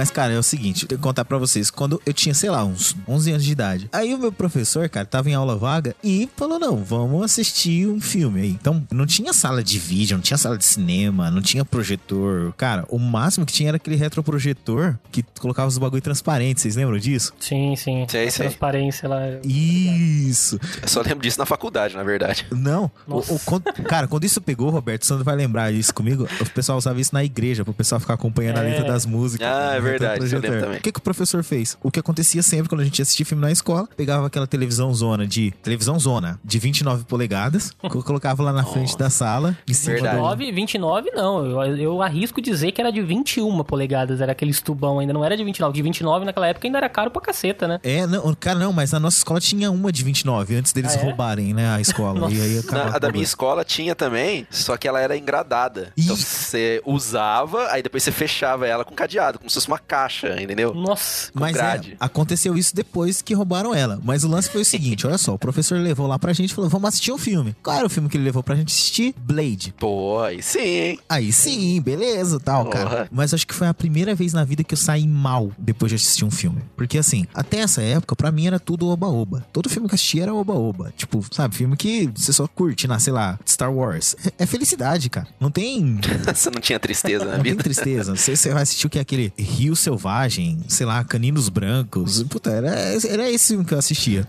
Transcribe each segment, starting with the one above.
Mas, cara, é o seguinte, eu tenho que contar pra vocês. Quando eu tinha, sei lá, uns 11 anos de idade. Aí o meu professor, cara, tava em aula vaga e falou, não, vamos assistir um filme aí. Então, não tinha sala de vídeo, não tinha sala de cinema, não tinha projetor. Cara, o máximo que tinha era aquele retroprojetor que colocava os bagulho transparentes. Vocês lembram disso? Sim, sim. Sei, a sei. transparência lá. Isso. Eu só lembro disso na faculdade, na verdade. Não. O, o- quando- cara, quando isso pegou, Roberto, você não vai lembrar disso comigo. O pessoal usava isso na igreja, pro pessoal ficar acompanhando a É. letra das músicas. Ah, é no verdade, isso eu também. O que, que o professor fez? O que acontecia sempre quando a gente assistia filme na escola, pegava aquela televisão zona de. Televisão zona de 29 polegadas, co- colocava lá na frente da sala, em cima Verdade. do. 29, 29 não, eu, eu arrisco dizer que era de 21 polegadas, era aquele tubão ainda, não era de 29. De 29 naquela época ainda era caro pra caceta, né? É, não, cara, não, mas a nossa escola tinha uma de 29 antes deles Ah, é? roubarem, né, a escola. e aí Na- a da minha escola tinha também, só que ela era engradada. Então Ih. você usava, aí depois você fechava ela com cadeado, como se fosse uma caixa, entendeu? Nossa. com Mas grade. é, aconteceu isso depois que roubaram ela. Mas o lance foi o seguinte: olha só, o professor levou lá pra gente e falou: vamos assistir um filme. Qual era o filme que ele levou pra gente assistir? Blade. Pô, aí sim? Aí sim, beleza, tal, Porra. cara. Mas acho que foi a primeira vez na vida que eu saí mal depois de assistir um filme. Porque assim, até essa época, pra mim era tudo oba-oba. Todo filme que eu assistia era oba-oba. Tipo, sabe, filme que você só curte, na, sei lá, Star Wars. É, é felicidade, cara. Não tem. Você não tinha tristeza na Não tem vida? tristeza. Você, você vai assistir o que é aquele Rio Selvagem, sei lá, Caninos Brancos. Puta, era, era esse filme que eu assistia.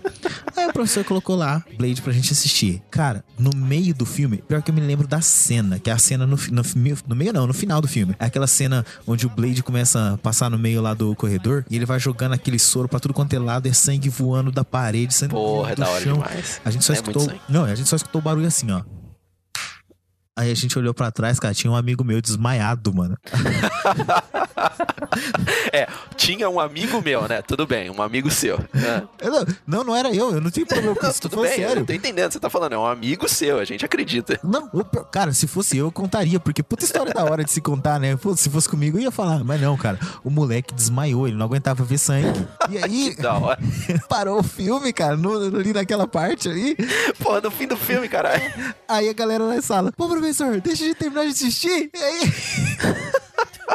Aí o professor colocou lá Blade pra gente assistir. Cara, no meio do filme, pior que eu me lembro da cena, que é a cena no, no, no meio não, no final do filme. É aquela cena onde o Blade começa a passar no meio lá do corredor e ele vai jogando aquele soro pra tudo quanto é lado, é sangue voando da parede, sangue Porra, é do da hora chão. demais. A gente só É escutou. Não, a gente só escutou o barulho assim, ó. Aí a gente olhou pra trás, cara, tinha um amigo meu desmaiado, mano. É, tinha um amigo meu, né? Tudo bem, um amigo seu. Ah, não, não, era eu, eu não tinha problema com isso, tudo bem, sério. eu tô entendendo o que você tá falando. É um amigo seu, a gente acredita. Não, cara, se fosse eu, eu contaria, porque puta história da hora de se contar, né? Pô, se fosse comigo, eu ia falar. Mas não, cara, o moleque desmaiou, ele não aguentava ver sangue. E aí, Da hora. parou o filme, cara, no, ali naquela parte ali. Porra, no fim do filme, caralho. Aí a galera na sala, pô, professor, deixa de terminar de assistir. E aí.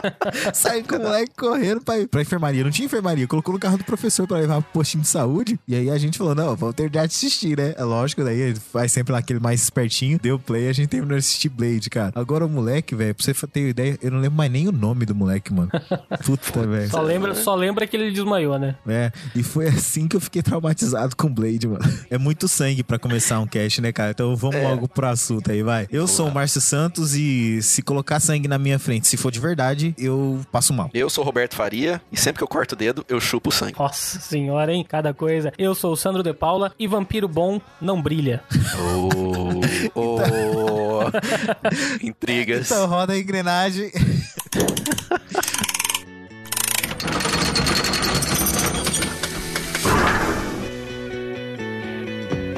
Saiu com o moleque correndo pra, pra enfermaria. Não tinha enfermaria. Colocou no carro do professor pra levar pro postinho de saúde. E aí a gente falou: não, vamos terminar de assistir, né? É lógico, daí ele faz sempre lá aquele mais espertinho. Deu play, a gente terminou de assistir Blade, cara. Agora o moleque, velho, pra você ter ideia, eu não lembro mais nem o nome do moleque, mano. Puta, velho. Só lembra, só lembra que ele desmaiou, né? É, e foi assim que eu fiquei traumatizado com Blade, mano. É muito sangue pra começar um cast, né, cara? Então vamos logo pro assunto aí, vai. Eu sou o Márcio Santos e se colocar sangue na minha frente, se for de verdade, eu passo mal. Eu sou o Roberto Faria e sempre que eu corto o dedo, eu chupo o sangue. Nossa senhora, hein? Cada coisa. Eu sou o Sandro de Paula e vampiro bom não brilha. Oh, oh. Intrigas. Então roda a engrenagem.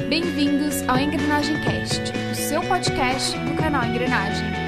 Bem-vindos ao Engrenagem Cast, o seu podcast do canal Engrenagem.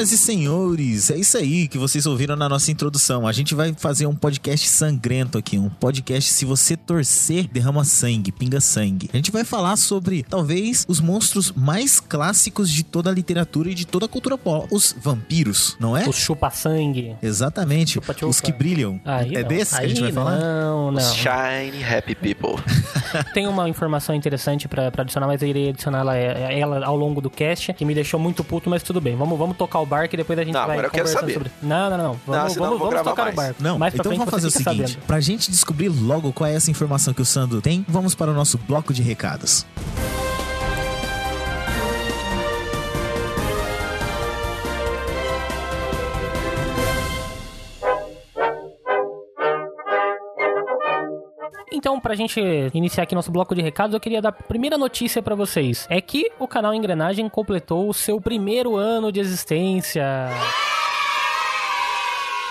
Senhoras e senhores, é isso aí que vocês ouviram na nossa introdução. A gente vai fazer um podcast sangrento aqui, um podcast se você torcer, derrama sangue, pinga sangue. A gente vai falar sobre talvez os monstros mais clássicos de toda a literatura e de toda a cultura pop, os vampiros, não é? O chupa-sangue. Exatamente, Chupa-chupa. os que brilham. Aí é não. desse que a Aí gente vai falar? Não, não. Shiny Happy People. Tem uma informação interessante pra, pra adicionar, mas eu irei adicionar ela, ela ao longo do cast, que me deixou muito puto, mas tudo bem. Vamos, vamos tocar o barco e depois a gente Não, vai agora eu quero saber. sobre. Não, não, não. Vamos, eu vamos, vamos tocar mais. o barco. Não, mais pra então frente vamos fazer o seguinte: sabendo. pra gente descobrir logo qual é essa informação que o Sandro tem, vamos para o nosso bloco de recados. Então, pra gente iniciar aqui nosso bloco de recados, eu queria dar a primeira notícia pra vocês. É que o canal Engrenagem completou o seu primeiro ano de existência.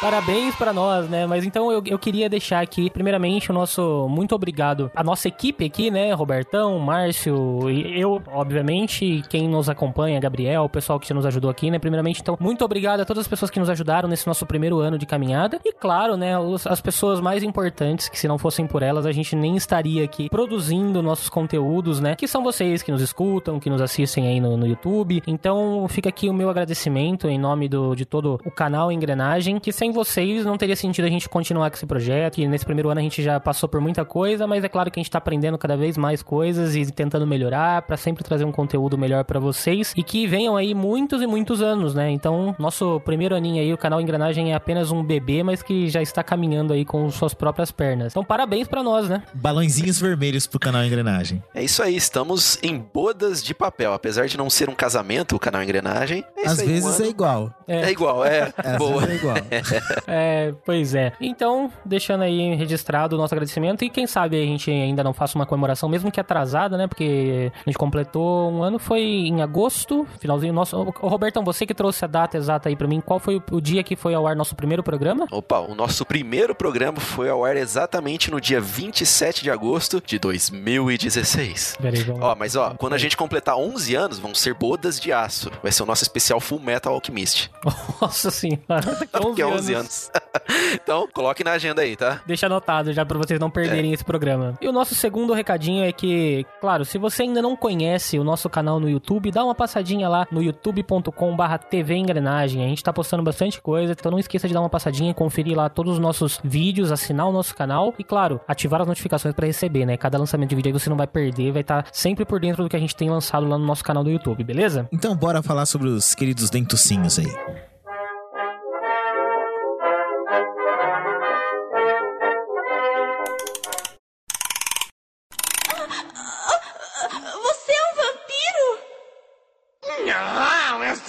Parabéns pra nós, né? Mas então eu, eu queria deixar aqui, primeiramente, o nosso muito obrigado à nossa equipe aqui, né? Robertão, Márcio, e eu, obviamente, quem nos acompanha, Gabriel, o pessoal que nos ajudou aqui, né? Primeiramente, então, muito obrigado a todas as pessoas que nos ajudaram nesse nosso primeiro ano de caminhada. E claro, né, as pessoas mais importantes, que se não fossem por elas, a gente nem estaria aqui produzindo nossos conteúdos, né? Que são vocês que nos escutam, que nos assistem aí no, no YouTube. Então, fica aqui o meu agradecimento em nome do, de todo o canal Engrenagem, que sem vocês não teria sentido a gente continuar com esse projeto. E nesse primeiro ano a gente já passou por muita coisa, mas é claro que a gente tá aprendendo cada vez mais coisas e tentando melhorar pra sempre trazer um conteúdo melhor pra vocês e que venham aí muitos e muitos anos, né? Então, nosso primeiro aninho aí, o canal Engrenagem é apenas um bebê, mas que já está caminhando aí com suas próprias pernas. Então, parabéns pra nós, né? Balãozinhos vermelhos pro canal Engrenagem. É isso aí, estamos em bodas de papel. Apesar de não ser um casamento, o canal Engrenagem. É isso Às aí, um vezes ano- é igual. É igual, é. Às Boa. vezes é igual. É, pois é. Então, deixando aí registrado o nosso agradecimento e quem sabe a gente ainda não faça uma comemoração, mesmo que atrasada, né? Porque a gente completou um ano, foi em agosto, finalzinho nosso. Ô, Robertão, você que trouxe a data exata aí pra mim, qual foi o, dia que foi ao ar nosso primeiro programa? Opa, o nosso primeiro programa foi ao ar exatamente no dia 27 de agosto de 2016. Peraí, vamos- Ó, mas ó, quando a gente completar 11 anos, vão ser bodas de aço. Vai ser o nosso especial Full Metal Alchemist. Nossa senhora, daqui a Porque 11 é 11 anos. então, coloque na agenda aí, tá? Deixa anotado já pra vocês não perderem esse programa. E o nosso segundo recadinho é que, claro, se você ainda não conhece o nosso canal no YouTube, dá uma passadinha lá no youtube.com/barra TV Engrenagem. A gente tá postando bastante coisa, então não esqueça de dar uma passadinha, conferir lá todos os nossos vídeos, assinar o nosso canal e, claro, ativar as notificações pra receber, né? Cada lançamento de vídeo aí você não vai perder, vai estar sempre por dentro do que a gente tem lançado lá no nosso canal do YouTube, beleza? Então bora falar sobre os queridos dentucinhos aí.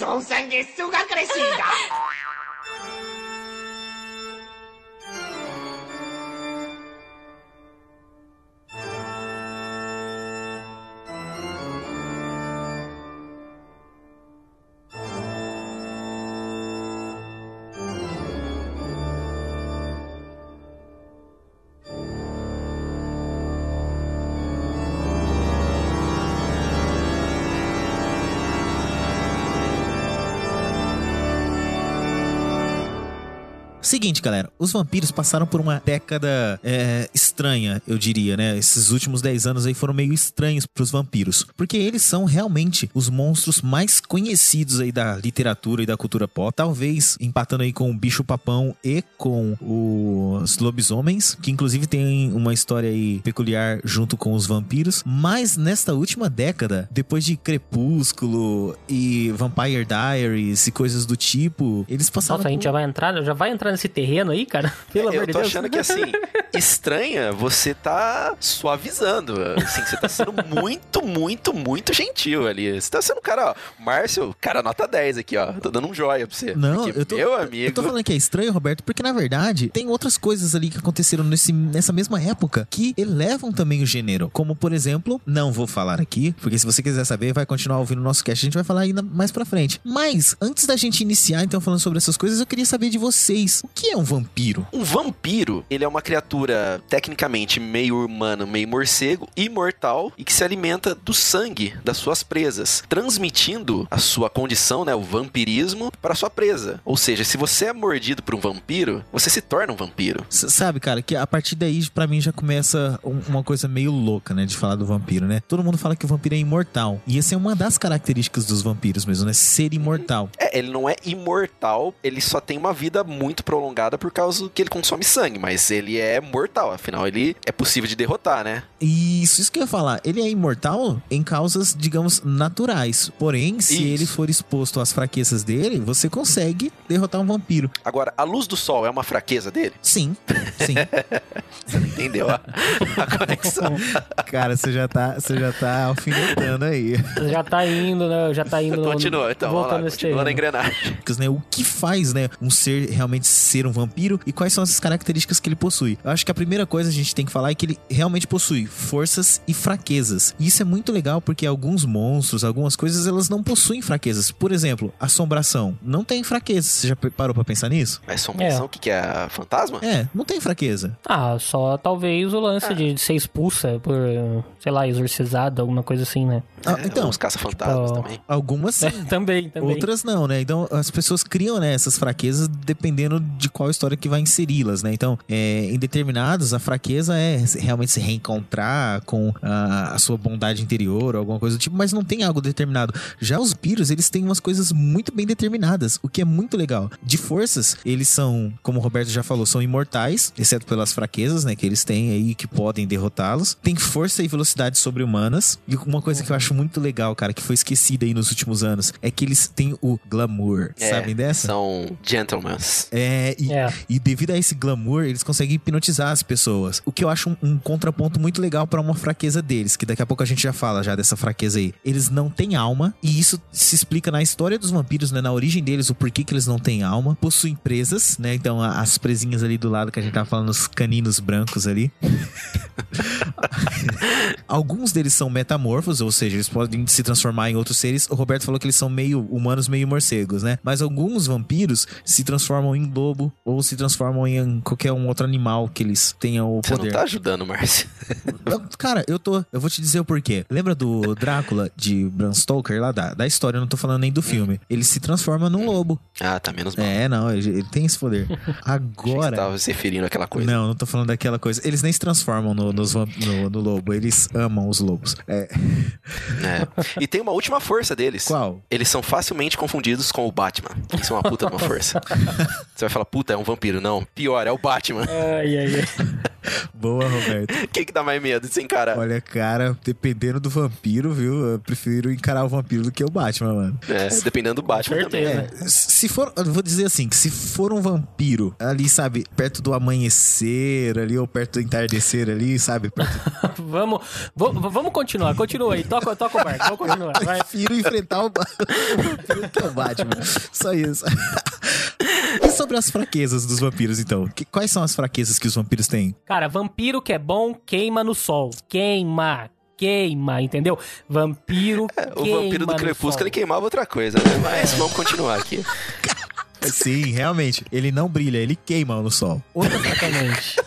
Não, eu sou um sanguessuga crescida. Seguinte, galera, os vampiros passaram por uma década é, estranha, eu diria, né? Esses últimos 10 anos aí foram meio estranhos pros vampiros, porque eles são realmente os monstros mais conhecidos aí da literatura e da cultura pop, talvez empatando aí com o bicho-papão e com os lobisomens, que inclusive tem uma história aí peculiar junto com os vampiros, mas nesta última década, depois de Crepúsculo e Vampire Diaries e coisas do tipo, eles passaram Nossa, a gente já vai entrar, já vai entrar nesse terreno aí, cara? Pelo amor eu de tô Deus. achando que assim, estranha, você tá suavizando. Assim, você tá sendo muito, muito, muito gentil ali. Você tá sendo um cara, ó. Márcio, cara, nota 10 aqui, ó. Tô dando um joia pra você. Não, Porque, eu tô, Meu eu amigo. tô falando que é estranho, Roberto, porque na verdade tem outras coisas ali que aconteceram nesse, nessa mesma época que elevam também o gênero. Como, por exemplo, não vou falar aqui, porque se você quiser saber, vai continuar ouvindo o nosso cast, a gente vai falar ainda mais pra frente. Mas, antes da gente iniciar, então, falando sobre essas coisas, eu queria saber de vocês, o que é um vampiro? Um vampiro, ele é uma criatura tecnicamente meio humano, meio morcego, imortal e que se alimenta do sangue das suas presas, transmitindo a sua condição, né, o vampirismo, para sua presa. Ou seja, se você é mordido por um vampiro, você se torna um vampiro. S- sabe, cara, que a partir daí, pra mim, já começa um- uma coisa meio louca, né, de falar do vampiro, né? Todo mundo fala que o vampiro é imortal. E essa é uma das características dos vampiros mesmo, né? Ser imortal. É, ele não é imortal, ele só tem uma vida muito prolongada por causa que ele consome sangue, mas ele é mortal, afinal ele é possível de derrotar, né? Isso, isso que eu ia falar. Ele é imortal em causas, digamos, naturais. Porém, se Isso. ele for exposto às fraquezas dele, você consegue derrotar um vampiro. Agora, a luz do sol é uma fraqueza dele? Sim, sim. entendeu a, a conexão. Cara, você já tá, você já tá alfinetando aí. Já tá indo, né? Já tá indo. no- Continua, então, vamos lá, voltando nesse continua na engrenagem. né? O que faz, né, um ser realmente ser um vampiro e quais são as características que ele possui. Eu acho que a primeira coisa a gente tem que falar é que ele realmente possui forças e fraquezas. E isso é muito legal porque alguns monstros, algumas coisas, elas não possuem fraquezas. Por exemplo, assombração não tem fraqueza. Você já parou pra pensar nisso? Mas assombração, É. o que, que é? Fantasma? É, não tem fraqueza. Ah, só talvez o lance Ah. de ser expulsa por, sei lá, exorcizada, alguma coisa assim, né? Ah, É, então, Os caça-fantasmas Tipo, também. algumas sim. também, também. Outras não, né? Então as pessoas criam né, essas fraquezas dependendo de qual história que vai inseri-las, né? Então, é, em determinados, a fraqueza é realmente se reencontrar com a, a sua bondade interior ou alguma coisa do tipo, mas não tem algo determinado. Já os vampiros, eles têm umas coisas muito bem determinadas, o que é muito legal. De forças, eles são, como o Roberto já falou, são imortais, exceto pelas fraquezas, né, que eles têm aí que podem derrotá-los. Tem força e velocidade sobre-humanas. E uma coisa que eu acho muito legal, cara, que foi esquecida aí nos últimos anos, é que eles têm o glamour. É, Sabem dessa? São gentlemen. É, e, É. e devido a esse glamour, eles conseguem hipnotizar as pessoas. O que eu acho um, um contraponto muito legal pra uma fraqueza deles, que daqui a pouco a gente já fala já dessa fraqueza aí. Eles não têm alma, e isso se explica na história dos vampiros, né? Na origem deles, o porquê que eles não têm alma. Possuem presas, né? Então as presinhas ali do lado que a gente tava falando, os caninos brancos ali. Alguns deles são metamorfos, ou seja, eles podem se transformar em outros seres. O Roberto falou que eles são meio humanos, meio morcegos, né? Mas alguns vampiros se transformam em lobo ou se transformam em qualquer um outro animal que eles tenham o Você não poder. tá ajudando, Márcio. Cara, eu tô. Eu vou te dizer o porquê. Lembra do Drácula de Bram Stoker lá da, da história? Eu não tô falando nem do filme. Ele se transforma num lobo. Ah, tá menos mal. É, não, ele, ele tem esse poder. Que Você Agora. tava se referindo àquela coisa. Não, não tô falando daquela coisa. Eles nem se transformam no, nos no, no lobo, eles amam os lobos. É, É. E tem uma última força deles. qual? Eles são facilmente confundidos com o Batman. Isso é uma puta de uma força. Você vai falar, puta, é um vampiro. Não, pior, é o Batman. Ai, ai, ai. Boa, Roberto. Quem que dá mais medo de se encarar? Olha, cara, dependendo do vampiro, viu? Eu prefiro encarar o vampiro do que o Batman, mano. É, dependendo do Batman também. certeza. É, se for, eu vou dizer assim, que se for um vampiro ali, sabe, perto do amanhecer ali, ou perto do entardecer ali, sabe? Perto, vamos, vamos continuar, continua aí. Toca, toca o barco, vamos continuar. Vai. prefiro enfrentar o, o vampiro que é o Batman. Só isso. E sobre as fraquezas dos vampiros, então? Que- quais são as fraquezas que os vampiros têm? Cara, vampiro que é bom, queima no sol. Queima, queima, entendeu? Vampiro É, O vampiro do Crepúsculo, ele queimava outra coisa, né? Mas vamos continuar aqui. Sim, realmente. Ele não brilha, ele queima no sol. Outra Exatamente.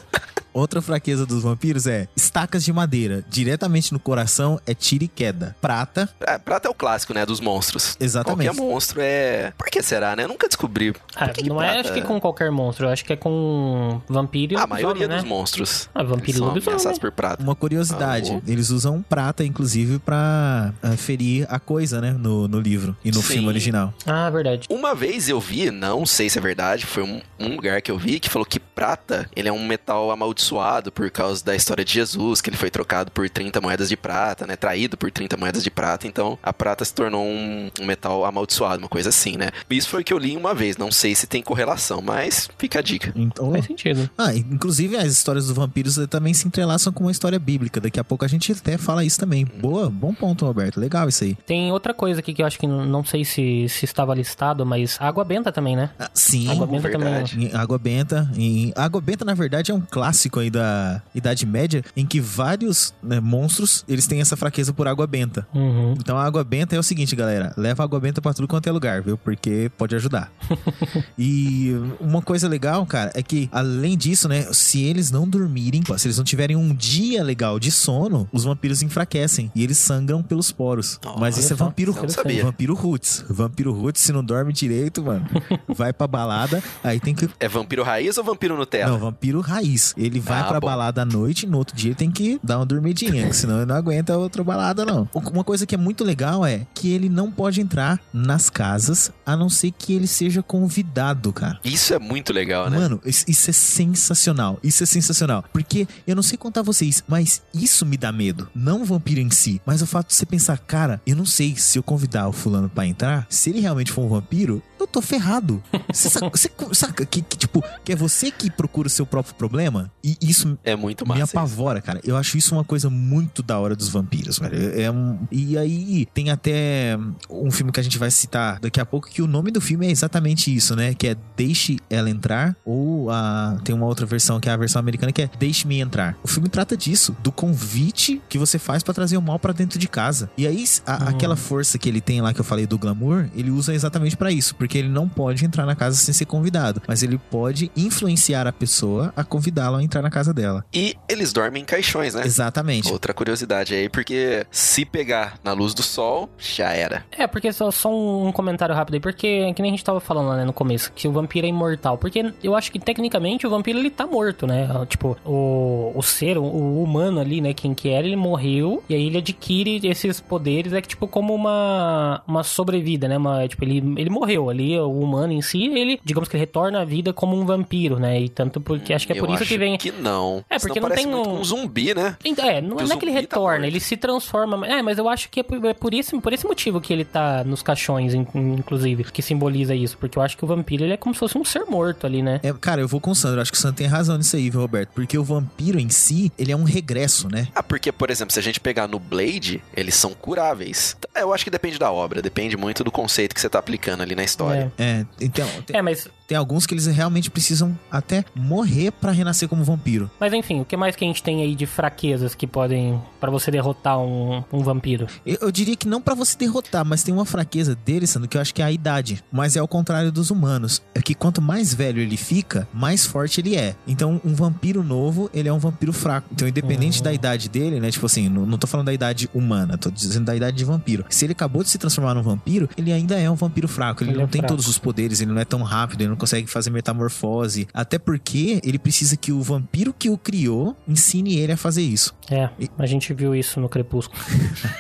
Outra fraqueza dos vampiros é estacas de madeira. Diretamente no coração é tiro e queda. Prata, É, prata é o clássico, né? Dos monstros. Exatamente. Qualquer monstro é. Por que será, né? Eu nunca descobri. Ah, Por que que não é prata- acho que com qualquer monstro, eu acho que é com vampiro e A maioria dos né? monstros. Ah, vampiro e são lobisomem. ameaçados por prata. uma curiosidade. Ah. Eles usam prata, inclusive, pra ah, ferir a coisa, né? No, no livro e no Sim. filme original. Ah, verdade. Uma vez eu vi, não sei se é verdade, foi um, um lugar que eu vi que falou que prata, ele é um metal amaldiçoado por causa da história de Jesus, que ele foi trocado por 30 moedas de prata, né? Traído por 30 moedas de prata, então a prata se tornou um, um metal amaldiçoado, uma coisa assim, né? Isso foi o que eu li uma vez, não sei se tem correlação, mas fica a dica. Então, Faz sentido. ah, inclusive as histórias dos vampiros eh, também se entrelaçam com uma história bíblica. Daqui a pouco a gente até fala isso também. Boa, bom ponto, Roberto. Legal isso aí. Tem outra coisa aqui que eu acho que não sei se, se estava listado, mas água benta também, né? Ah, sim. Água benta verdade. também. Água Benta. Em... Água Benta, na verdade, é um clássico aí da Idade Média, em que vários né, monstros, eles têm essa fraqueza por água benta. Uhum. Então a água benta é o seguinte, galera. Leva água benta pra tudo quanto é lugar, viu? Porque pode ajudar. e uma coisa legal, cara, é que além disso, né? Se eles não dormirem, se eles não tiverem um dia legal de sono, os vampiros enfraquecem e eles sangram pelos poros. Nossa, Mas isso é vampiro. Vampiro roots. Vampiro roots, se não dorme direito, mano, vai pra balada, aí tem que É vampiro raiz ou vampiro Nutella? não, vampiro raiz. Ele vai Ah, pra bom. balada à noite e no outro dia ele tem que dar uma dormidinha, senão ele não aguenta outra balada, não. Uma coisa que é muito legal é que ele não pode entrar nas casas a não ser que ele seja convidado, cara. Isso é muito legal, né? Mano, isso é sensacional. Isso é sensacional. Porque eu não sei contar vocês, mas isso me dá medo. Não o vampiro em si, mas o fato de você pensar, cara, eu não sei se eu convidar o fulano pra entrar, se ele realmente for um vampiro, eu tô ferrado. Você saca, você saca que, que, tipo, que é você que procura o seu próprio problema? E isso É muito me massa. isso. apavora, cara. Eu acho isso uma coisa muito da hora dos vampiros, velho. É um... E aí tem até um filme que a gente vai citar daqui a pouco que o nome do filme é exatamente isso, né? Que é Deixe Ela Entrar, ou a... tem uma outra versão que é a versão americana que é Deixe-me Entrar. O filme trata disso, do convite que você faz pra trazer o mal pra dentro de casa. E aí, a- Hum. aquela força que ele tem lá que eu falei do glamour, ele usa exatamente pra isso, porque ele não pode entrar na casa sem ser convidado, mas ele pode influenciar a pessoa a convidá-la a entrar na casa dela. E eles dormem em caixões, né? Exatamente. Outra curiosidade aí, porque se pegar na luz do sol, já era. É, porque só, só um comentário rápido aí, porque que nem a gente tava falando lá né, no começo, que o vampiro é imortal. Porque eu acho que tecnicamente o vampiro ele tá morto, né? Tipo, o, o ser, o, o humano ali, né? Quem que era, ele morreu e aí ele adquire esses poderes, é que tipo como uma, uma sobrevida, né? Uma, tipo, ele, ele morreu ali, o humano em si, ele, digamos que ele retorna à vida como um vampiro, né? E tanto porque acho que é Eu por isso que vem. Que não. É, Senão porque não parece tem um- um zumbi, né? Então, É, não, o não é que ele tá retorna, morto. ele se transforma. É, mas eu acho que é por, é por esse, por esse motivo que ele tá nos caixões, in- inclusive, que simboliza isso. Porque eu acho que o vampiro ele é como se fosse um ser morto ali, né? É, cara, eu vou com o Sandro. Acho que o Sandro tem razão nisso aí, viu, Roberto? Porque o vampiro em si, ele é um regresso, né? Ah, porque, por exemplo, se a gente pegar no Blade, eles são curáveis. Eu acho que depende da obra, depende muito do conceito que você tá aplicando ali na história. É, então, tem, É, mas, tem alguns que eles realmente precisam até morrer pra renascer como vampiro. mas enfim, o que mais que a gente tem aí de fraquezas que podem. pra você derrotar um, um vampiro? Eu, eu diria que não pra você derrotar, mas tem uma fraqueza dele, Sandro, que eu acho que é a idade. Mas é ao contrário dos humanos. É que quanto mais velho ele fica, mais forte ele é. Então, um vampiro novo, ele é um vampiro fraco. Então, independente da idade dele, né? Tipo assim, não, não tô falando da idade humana, tô dizendo da idade de vampiro. Se ele acabou de se transformar num vampiro, ele ainda é um vampiro fraco. Ele, Ele não é tem fraco. todos os poderes, ele não é tão rápido, ele não consegue fazer metamorfose. Até porque ele precisa que o vampiro que o criou ensine ele a fazer isso. É, a gente viu isso no Crepúsculo.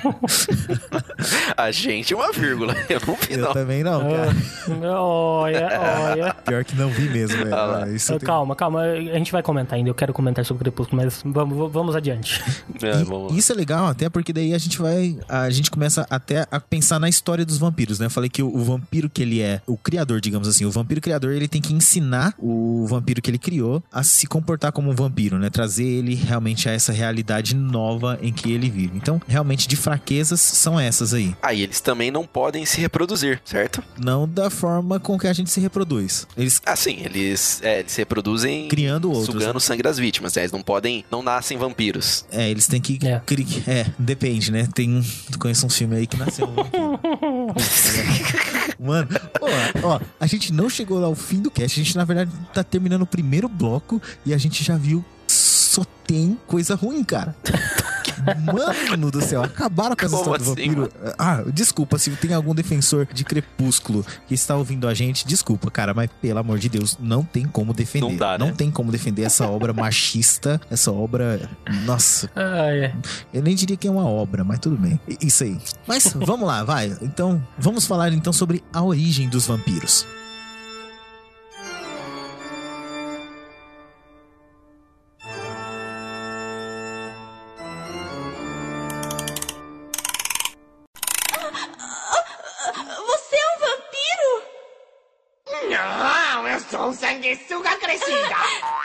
A gente é uma vírgula. Eu não vi, Eu não. também não, cara. Ah, olha, olha. Pior que não vi mesmo, velho. Ah lá. Isso eu tenho- Calma, calma, a gente vai comentar ainda. Eu quero comentar sobre o Crepúsculo, mas vamos, vamos adiante. É, E vamos isso é legal até porque daí a gente vai a gente começa até a pensar na história dos vampiros, né? Eu falei que o, o vampiro que ele é, o criador, digamos assim, o vampiro criador, ele tem que ensinar o vampiro que ele criou a se comportar como um vampiro, né? Trazer ele realmente a essa realidade nova em que ele vive. Então, realmente de fraquezas são essas aí, Aí eles também não podem se reproduzir, certo? não da forma com que a gente se reproduz. Eles Ah, sim, eles, é, eles se reproduzem criando outros. sugando o sangue das vítimas. né? Eles não podem, não nascem vampiros. É, eles têm que. É. cri- É, depende, né? Tem. um- Tu conhece um filme aí que nasceu. um vampiro. Mano, ó, ó, a gente não chegou lá ao fim do cast. A gente, na verdade, tá terminando o primeiro bloco e a gente já viu. Só tem coisa ruim, cara. Mano do céu, acabaram com essa Como história do assim, vampiro. Ah, desculpa, se tem algum defensor de Crepúsculo que está ouvindo a gente, desculpa, cara, mas pelo amor de Deus, não tem como defender. Não dá, né? Não tem como defender essa obra machista, essa obra. Nossa, Ah, é. eu nem diria que é uma obra, mas tudo bem. Isso aí. Mas vamos lá, vai. Então, vamos falar então sobre a origem dos vampiros. Não, eu sou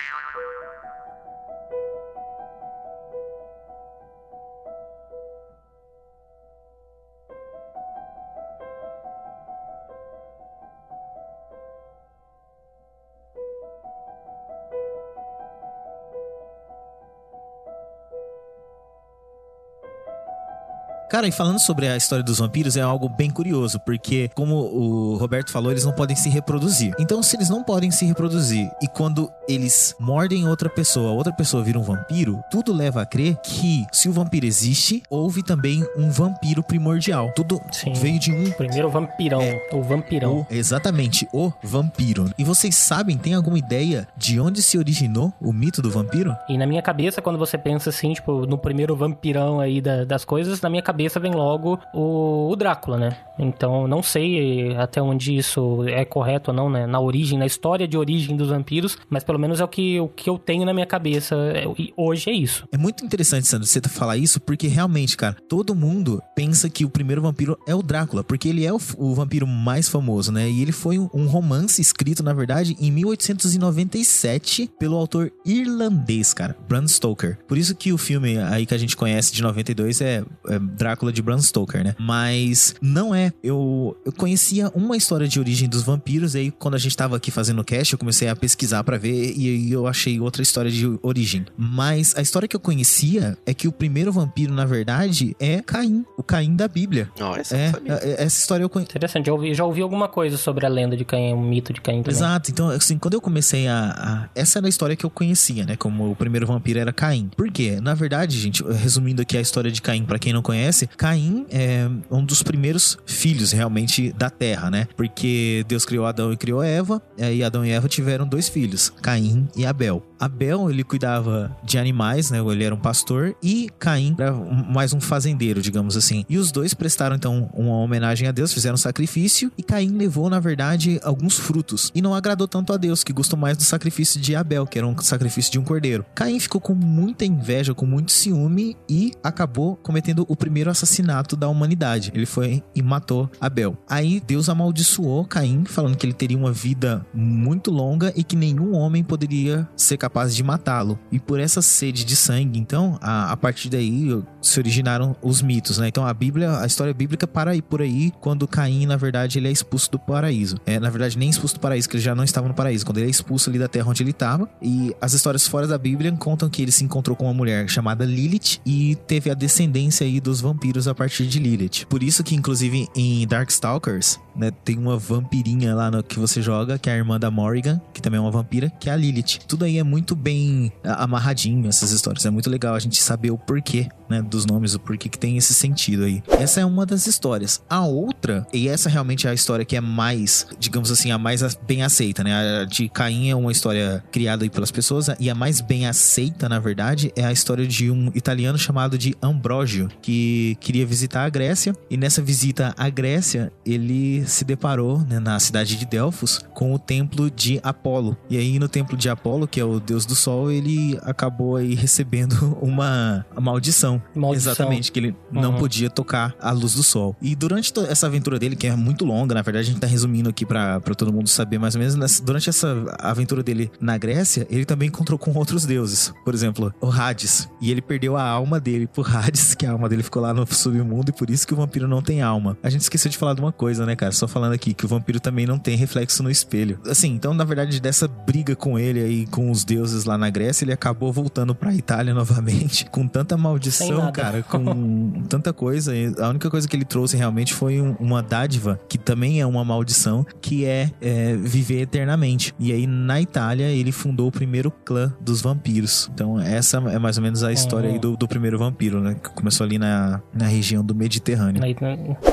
Cara, e falando sobre a história dos vampiros, é algo bem curioso, porque, como o Roberto falou, eles não podem se reproduzir. Então, se eles não podem se reproduzir e quando eles mordem outra pessoa, outra pessoa vira um vampiro, tudo leva a crer que, se o vampiro existe, houve também um vampiro primordial. Tudo Sim. veio de um Primeiro vampirão, É. o vampirão. O- exatamente, o vampiro. E vocês sabem, tem alguma ideia de onde se originou o mito do vampiro? E na minha cabeça, quando você pensa assim, tipo, no primeiro vampirão aí da- das coisas, na minha cabeça cabeça vem logo o, o Drácula, né? Então, não sei até onde isso é correto ou não, né? Na origem, na história de origem dos vampiros, mas pelo menos é o que, o que eu tenho na minha cabeça é, e hoje é isso. É muito interessante, Sandro, você falar isso, porque realmente, cara, todo mundo pensa que o primeiro vampiro é o Drácula, porque ele é o, o vampiro mais famoso, né? E ele foi um, um romance escrito, na verdade, em 1897 pelo autor irlandês, cara, Bram Stoker. Por isso que o filme aí que a gente conhece de 92 é, é Drácula de Bram Stoker, né? Mas não é. Eu, eu conhecia uma história de origem dos vampiros, e aí quando a gente tava aqui fazendo o cast, eu comecei a pesquisar para ver e aí eu achei outra história de origem. Mas a história que eu conhecia é que o primeiro vampiro, na verdade, é Caim, o Caim da Bíblia. Não, essa É, sabia. é, essa história eu conheço. Interessante, já ouvi, já ouvi alguma coisa sobre a lenda de Caim, o mito de Caim também. Exato, então assim, quando eu comecei a, a- Essa era a história que eu conhecia, né? Como o primeiro vampiro era Caim. Por quê? Na verdade, gente, resumindo aqui a história de Caim, pra quem não conhece, Caim é um dos primeiros filhos realmente da Terra, né? Porque Deus criou Adão e criou Eva, e Adão e Eva tiveram dois filhos, Caim e Abel. Abel, ele cuidava de animais, né? Ele era um pastor, e Caim era mais um fazendeiro, digamos assim. E os dois prestaram, então, uma homenagem a Deus, fizeram um sacrifício, e Caim levou, na verdade, alguns frutos. E não agradou tanto a Deus, que gostou mais do sacrifício de Abel, que era um sacrifício de um cordeiro. Caim ficou com muita inveja, com muito ciúme, e acabou cometendo o primeiro assassinato da humanidade. Ele foi e matou Abel. Aí Deus amaldiçoou Caim, falando que ele teria uma vida muito longa e que nenhum homem poderia ser capaz de matá-lo. E por essa sede de sangue, então, a, a partir daí se originaram os mitos, né? Então a Bíblia, a história bíblica para aí por aí quando Caim, na verdade, ele é expulso do paraíso. É, na verdade, nem expulso do paraíso, que ele já não estava no paraíso, quando ele é expulso ali da terra onde ele estava. E as histórias fora da Bíblia contam que ele se encontrou com uma mulher chamada Lilith e teve a descendência aí dos vampiros a partir de Lilith. Por isso que, inclusive, em Darkstalkers, né, tem uma vampirinha lá no, que você joga, que é a irmã da Morrigan, que também é uma vampira, que é a Lilith. Tudo aí é muito bem ah, amarradinho, essas histórias. É muito legal a gente saber o porquê, né, dos nomes, o porquê que tem esse sentido aí. Essa é uma das histórias. A outra, e essa realmente é a história que é mais, digamos assim, a mais bem aceita, né? A de Caim é uma história criada aí pelas pessoas, e a mais bem aceita, na verdade, é a história de um italiano chamado de Ambrogio, que queria visitar a Grécia, e nessa visita à Grécia, ele se deparou, né, na cidade de Delfos, com o templo de Apolo. E aí, no templo de Apolo, que é o deus do sol, ele acabou aí recebendo uma maldição. Maldição. Exatamente, que ele não Uhum. podia tocar a luz do sol. E durante essa aventura dele, que é muito longa, na verdade, a gente tá resumindo aqui pra pra todo mundo saber mais ou menos, nessa- durante essa aventura dele na Grécia, ele também encontrou com outros deuses. Por exemplo, o Hades. E ele perdeu a alma dele pro Hades, que a alma dele ficou lá no submundo, e por isso que o vampiro não tem alma. A gente esqueceu de falar de uma coisa, né, cara? Só falando aqui, que o vampiro também não tem reflexo no espelho. Assim, então, na verdade, dessa briga com ele aí, com os deuses lá na Grécia, ele acabou voltando pra Itália novamente, com tanta maldição, cara, com tanta coisa. A única coisa que ele trouxe realmente foi um- uma dádiva, que também é uma maldição, que é, é, viver eternamente. E aí, na Itália, ele fundou o primeiro clã dos vampiros. Então, essa é mais ou menos a história aí do, do primeiro vampiro, né? Que começou ali na, na região do Mediterrâneo.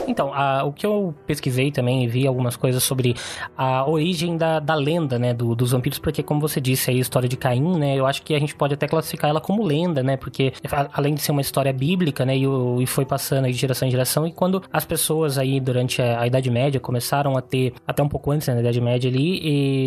Então, a- o que eu pesquisei também e vi algumas coisas sobre a origem da, da lenda, né, do- dos vampiros, porque como você disse aí, a história de Caim, né, eu acho que a gente pode até classificar ela como lenda, né, porque além de ser uma história bíblica, né, e, o- e foi passando de geração em geração, e quando as pessoas aí durante a, a Idade Média começaram a ter, até um pouco antes né, da Idade Média ali,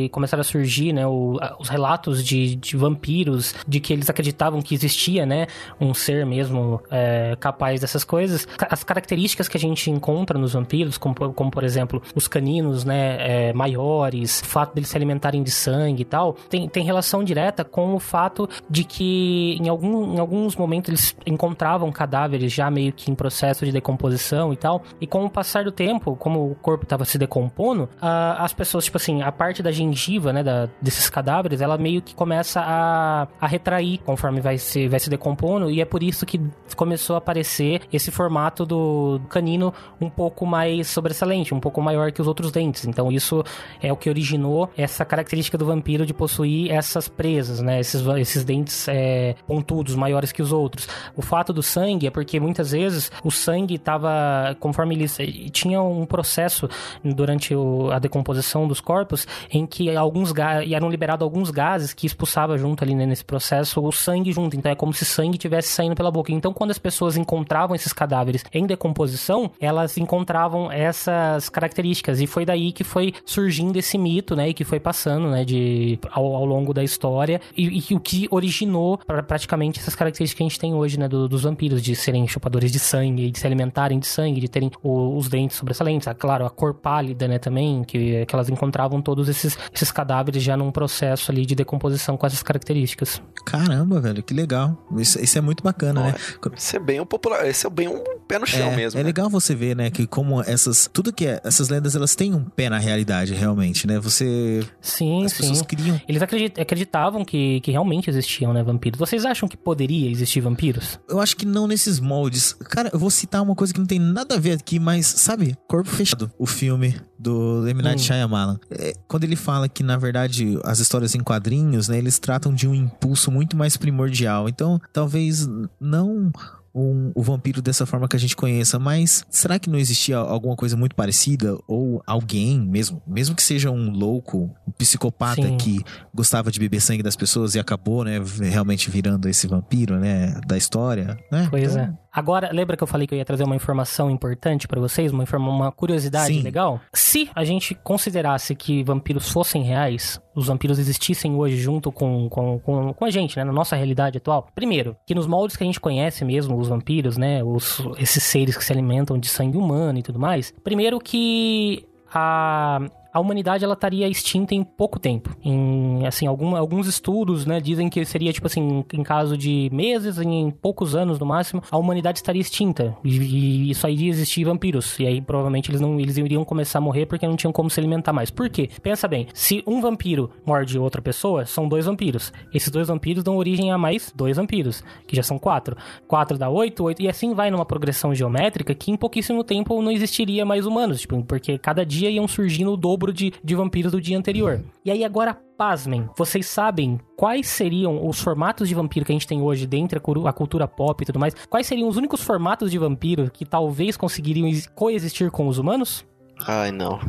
e começaram a surgir, né, o- a- os relatos de, de vampiros, de que eles acreditavam que existia, né, um ser mesmo é, capaz dessas coisas. As características que a gente encontra nos vampiros, como, como por exemplo os caninos, né, é, maiores, o fato deles se alimentarem de sangue e tal, tem, tem relação direta com o fato de que em, algum, em alguns momentos eles encontravam cadáveres já meio que em processo de decomposição e tal, e com o passar do tempo, como o corpo estava se decompondo, a- as pessoas, tipo assim, a parte da gengiva, né, da- desses cadáveres, ela meio que começa a, a retrair conforme vai se, vai se decompondo, e é por isso que começou a aparecer esse formato do canino um pouco mais sobressalente, um, um pouco maior que os outros dentes. Então isso é o que originou essa característica do vampiro de possuir essas presas, né? Esses, esses dentes é, pontudos, maiores que os outros. O fato do sangue é porque muitas vezes o sangue estava, conforme eles tinha um processo durante o, a decomposição dos corpos em que alguns eram liberados alguns gases que expulsava junto ali né, nesse processo o sangue junto. Então é como se sangue tivesse saindo pela boca. Então quando as pessoas encontravam esses cadáveres em decomposição, elas encontravam essas características e foi daí que foi surgindo esse mito, né, e que foi passando, né, de ao, ao longo da história e, e o que originou pra, praticamente essas características que a gente tem hoje, né, do, dos vampiros de serem chupadores de sangue, de se alimentarem de sangue, de terem o, os dentes sobressalentes, ah, claro, a cor pálida, né, também, que, que elas encontravam todos esses, esses cadáveres já num processo ali de decomposição com essas características. Caramba, velho, que legal. Isso, isso é muito bacana, né? Isso é bem um popular, esse é bem um pé no chão é, mesmo. É né? legal você ver, né, que como essas, tudo que é, essas lendas, elas têm um pé na realidade, realmente, né? Você... Sim, as sim. pessoas criam... Eles acredit, acreditavam que, que realmente existiam, né, vampiros. Vocês acham que poderia existir vampiros? Eu acho que não nesses moldes. Cara, eu vou citar uma coisa que não tem nada a ver aqui, mas, sabe? Corpo Fechado, o filme do M. Night Hum. Shyamalan. É, quando ele fala que, na verdade, as histórias em quadrinhos, né, eles tratam de um impulso muito mais primordial. Então, talvez não um- o vampiro dessa forma que a gente conheça, mas será que não existia alguma coisa muito parecida? Ou alguém mesmo, mesmo que seja um louco, um psicopata Sim. que gostava de beber sangue das pessoas e acabou, né, realmente virando esse vampiro, né, da história, né? Pois Então, é. Agora, lembra que eu falei que eu ia trazer uma informação importante pra vocês? Uma, informa- uma curiosidade Sim. legal? Se a gente considerasse que vampiros fossem reais, os vampiros existissem hoje junto com, com, com, com a gente, né? Na nossa realidade atual. Primeiro, que nos moldes que a gente conhece mesmo, os vampiros, né? Os, esses seres que se alimentam de sangue humano e tudo mais. Primeiro que a, a humanidade ela estaria extinta em pouco tempo. Em assim, algum, alguns estudos, né, dizem que seria tipo assim, em caso de meses, em poucos anos no máximo, a humanidade estaria extinta e, e só iria existir vampiros. E aí provavelmente eles não eles iriam começar a morrer porque não tinham como se alimentar mais. Por quê? Pensa bem, se um vampiro morde outra pessoa, são dois vampiros. Esses dois vampiros dão origem a mais dois vampiros, que já são quatro. Quatro dá oito, oito, e assim vai numa progressão geométrica que em pouquíssimo tempo não existiria mais humanos, tipo, porque cada dia iam surgindo o dobro de, de vampiros do dia anterior. E aí agora, pasmem, vocês sabem quais seriam os formatos de vampiro que a gente tem hoje dentro da cultura pop e tudo mais? Quais seriam os únicos formatos de vampiro que talvez conseguiriam ex- coexistir com os humanos? Ai, não.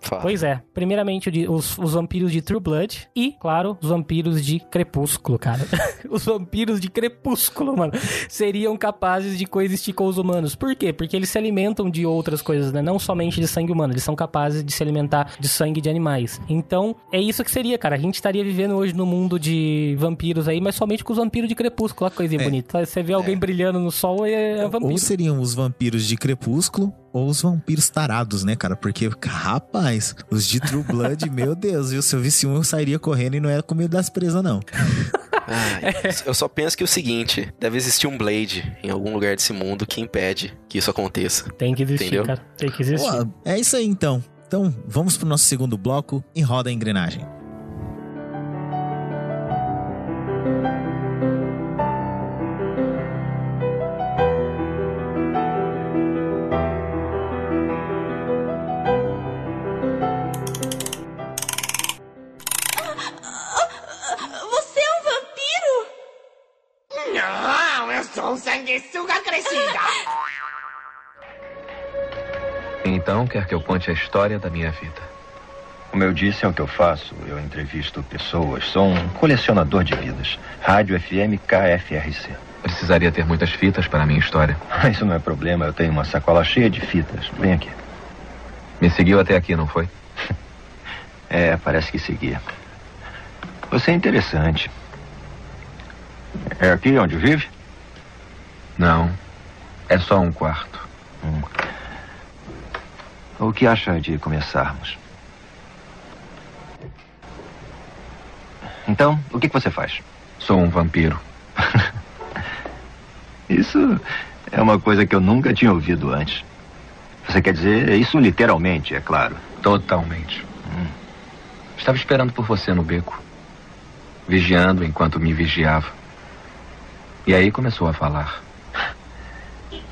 Fala. Pois é, primeiramente os, os vampiros de True Blood e, claro, os vampiros de Crepúsculo, cara. os vampiros de Crepúsculo, mano, seriam capazes de coexistir com os humanos. Por quê? Porque eles se alimentam de outras coisas, né? Não somente de sangue humano, eles são capazes de se alimentar de sangue de animais. Então, é isso que seria, cara. A gente estaria vivendo hoje no mundo de vampiros aí, mas somente com os vampiros de Crepúsculo. Olha que coisinha É. bonita. Você vê alguém brilhando no sol é, é vampiro. Ou seriam os vampiros de Crepúsculo ou os vampiros tarados, né, cara? Porque, rapaz, os de True Blood, meu Deus, viu? Se eu visse um, eu sairia correndo e não era com medo das presas, não. Ai, eu só penso que é o seguinte: deve existir um Blade em algum lugar desse mundo que impede que isso aconteça. Tem que existir, Entendeu? cara. Tem que existir. Pô, é isso aí, então. Então, vamos pro nosso segundo bloco e roda a engrenagem. A história da minha vida. Como eu disse, é o que eu faço. Eu entrevisto pessoas. Sou um colecionador de vidas. Rádio FM KFRC. Precisaria ter muitas fitas para a minha história. Isso não é problema. Eu tenho uma sacola cheia de fitas. Vem aqui. Me seguiu até aqui, não foi? É, parece que seguia. Você é interessante. É aqui onde vive? Não. É só um quarto. Hum. O que acha de começarmos? Então, o que você faz? Sou um vampiro. Isso é uma coisa que eu nunca tinha ouvido antes. Você quer dizer isso literalmente, é claro. Totalmente. Estava esperando por você no beco. Vigiando enquanto me vigiava. E aí começou a falar.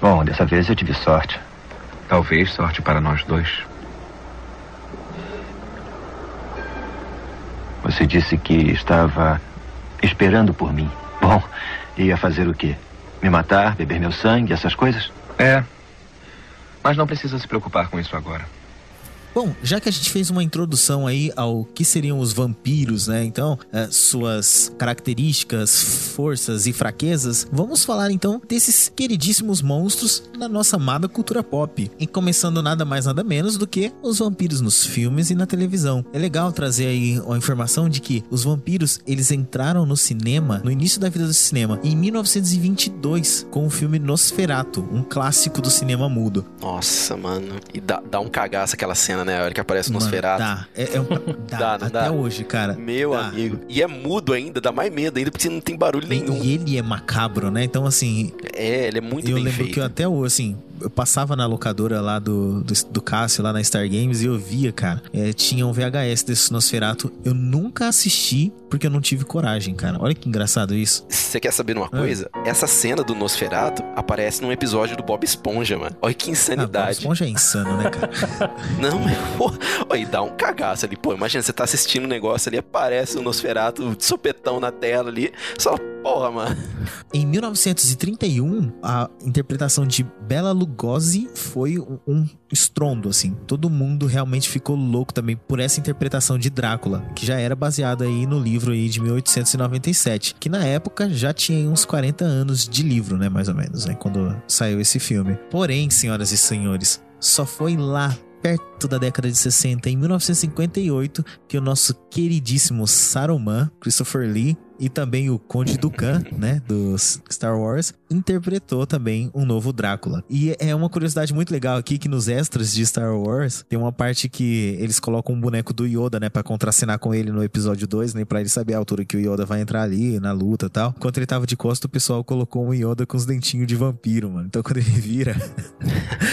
Bom, dessa vez eu tive sorte. Talvez sorte para nós dois. Você disse que estava esperando por mim. Bom, ia fazer o quê? Me matar, beber meu sangue, essas coisas? É. Mas não precisa se preocupar com isso agora. Bom, já que a gente fez uma introdução aí ao que seriam os vampiros, né? Então, é, suas características, forças e fraquezas, vamos falar então desses queridíssimos monstros na nossa amada cultura pop. E começando nada mais nada menos do que os vampiros nos filmes e na televisão. É legal trazer aí a informação de que os vampiros, eles entraram no cinema, no início da vida do cinema, em 1922, com o filme Nosferatu, um clássico do cinema mudo. Nossa, mano. E dá, dá um cagaço aquela cena, né? A hora que aparece o Mano, Nosferatu. Dá, é, é um, dá, Dá, até dá? hoje, cara. Meu Dá. amigo. E é mudo ainda, dá mais medo ainda, porque não tem barulho nenhum. E ele é macabro, né? Então, assim, É, ele é muito eu bem lembro feito. que eu até hoje, assim, eu passava na locadora lá do, do, do Cássio, lá na Star Games, e eu via, cara, é, tinha um VHS desse Nosferatu. Eu nunca assisti porque eu não tive coragem, cara. Olha que engraçado isso. Você quer saber Ah. uma coisa? Essa cena do Nosferatu aparece num episódio do Bob Esponja, mano. Olha que Ah, Bob insanidade. Esponja é insano, né, cara? Não, mas, pô, olha, e dá um cagaço ali. Pô, imagina, você tá assistindo um negócio ali, aparece o Nosferatu de sopetão na tela ali. Só, porra, mano. Em 1931, a interpretação de Bela Lugosi foi um, estrondo, assim. Todo mundo realmente ficou louco também por essa interpretação de Drácula, que já era baseada aí no livro aí de 1897, que na época já tinha uns 40 anos de livro, né, mais ou menos, né, quando saiu esse filme. Porém, senhoras e senhores, só foi lá perto da década de 60, em 1958, que o nosso queridíssimo Saruman, Christopher Lee, e também o Conde Dukan, né, dos Star Wars, interpretou também um novo Drácula. E é uma curiosidade muito legal aqui que nos extras de Star Wars tem uma parte que eles colocam um boneco do Yoda, né, para contracenar com ele no episódio 2, né, para ele saber a altura que o Yoda vai entrar ali na luta e tal. Enquanto ele tava de costa, o pessoal colocou um Yoda com os dentinhos de vampiro, mano. Então quando ele vira,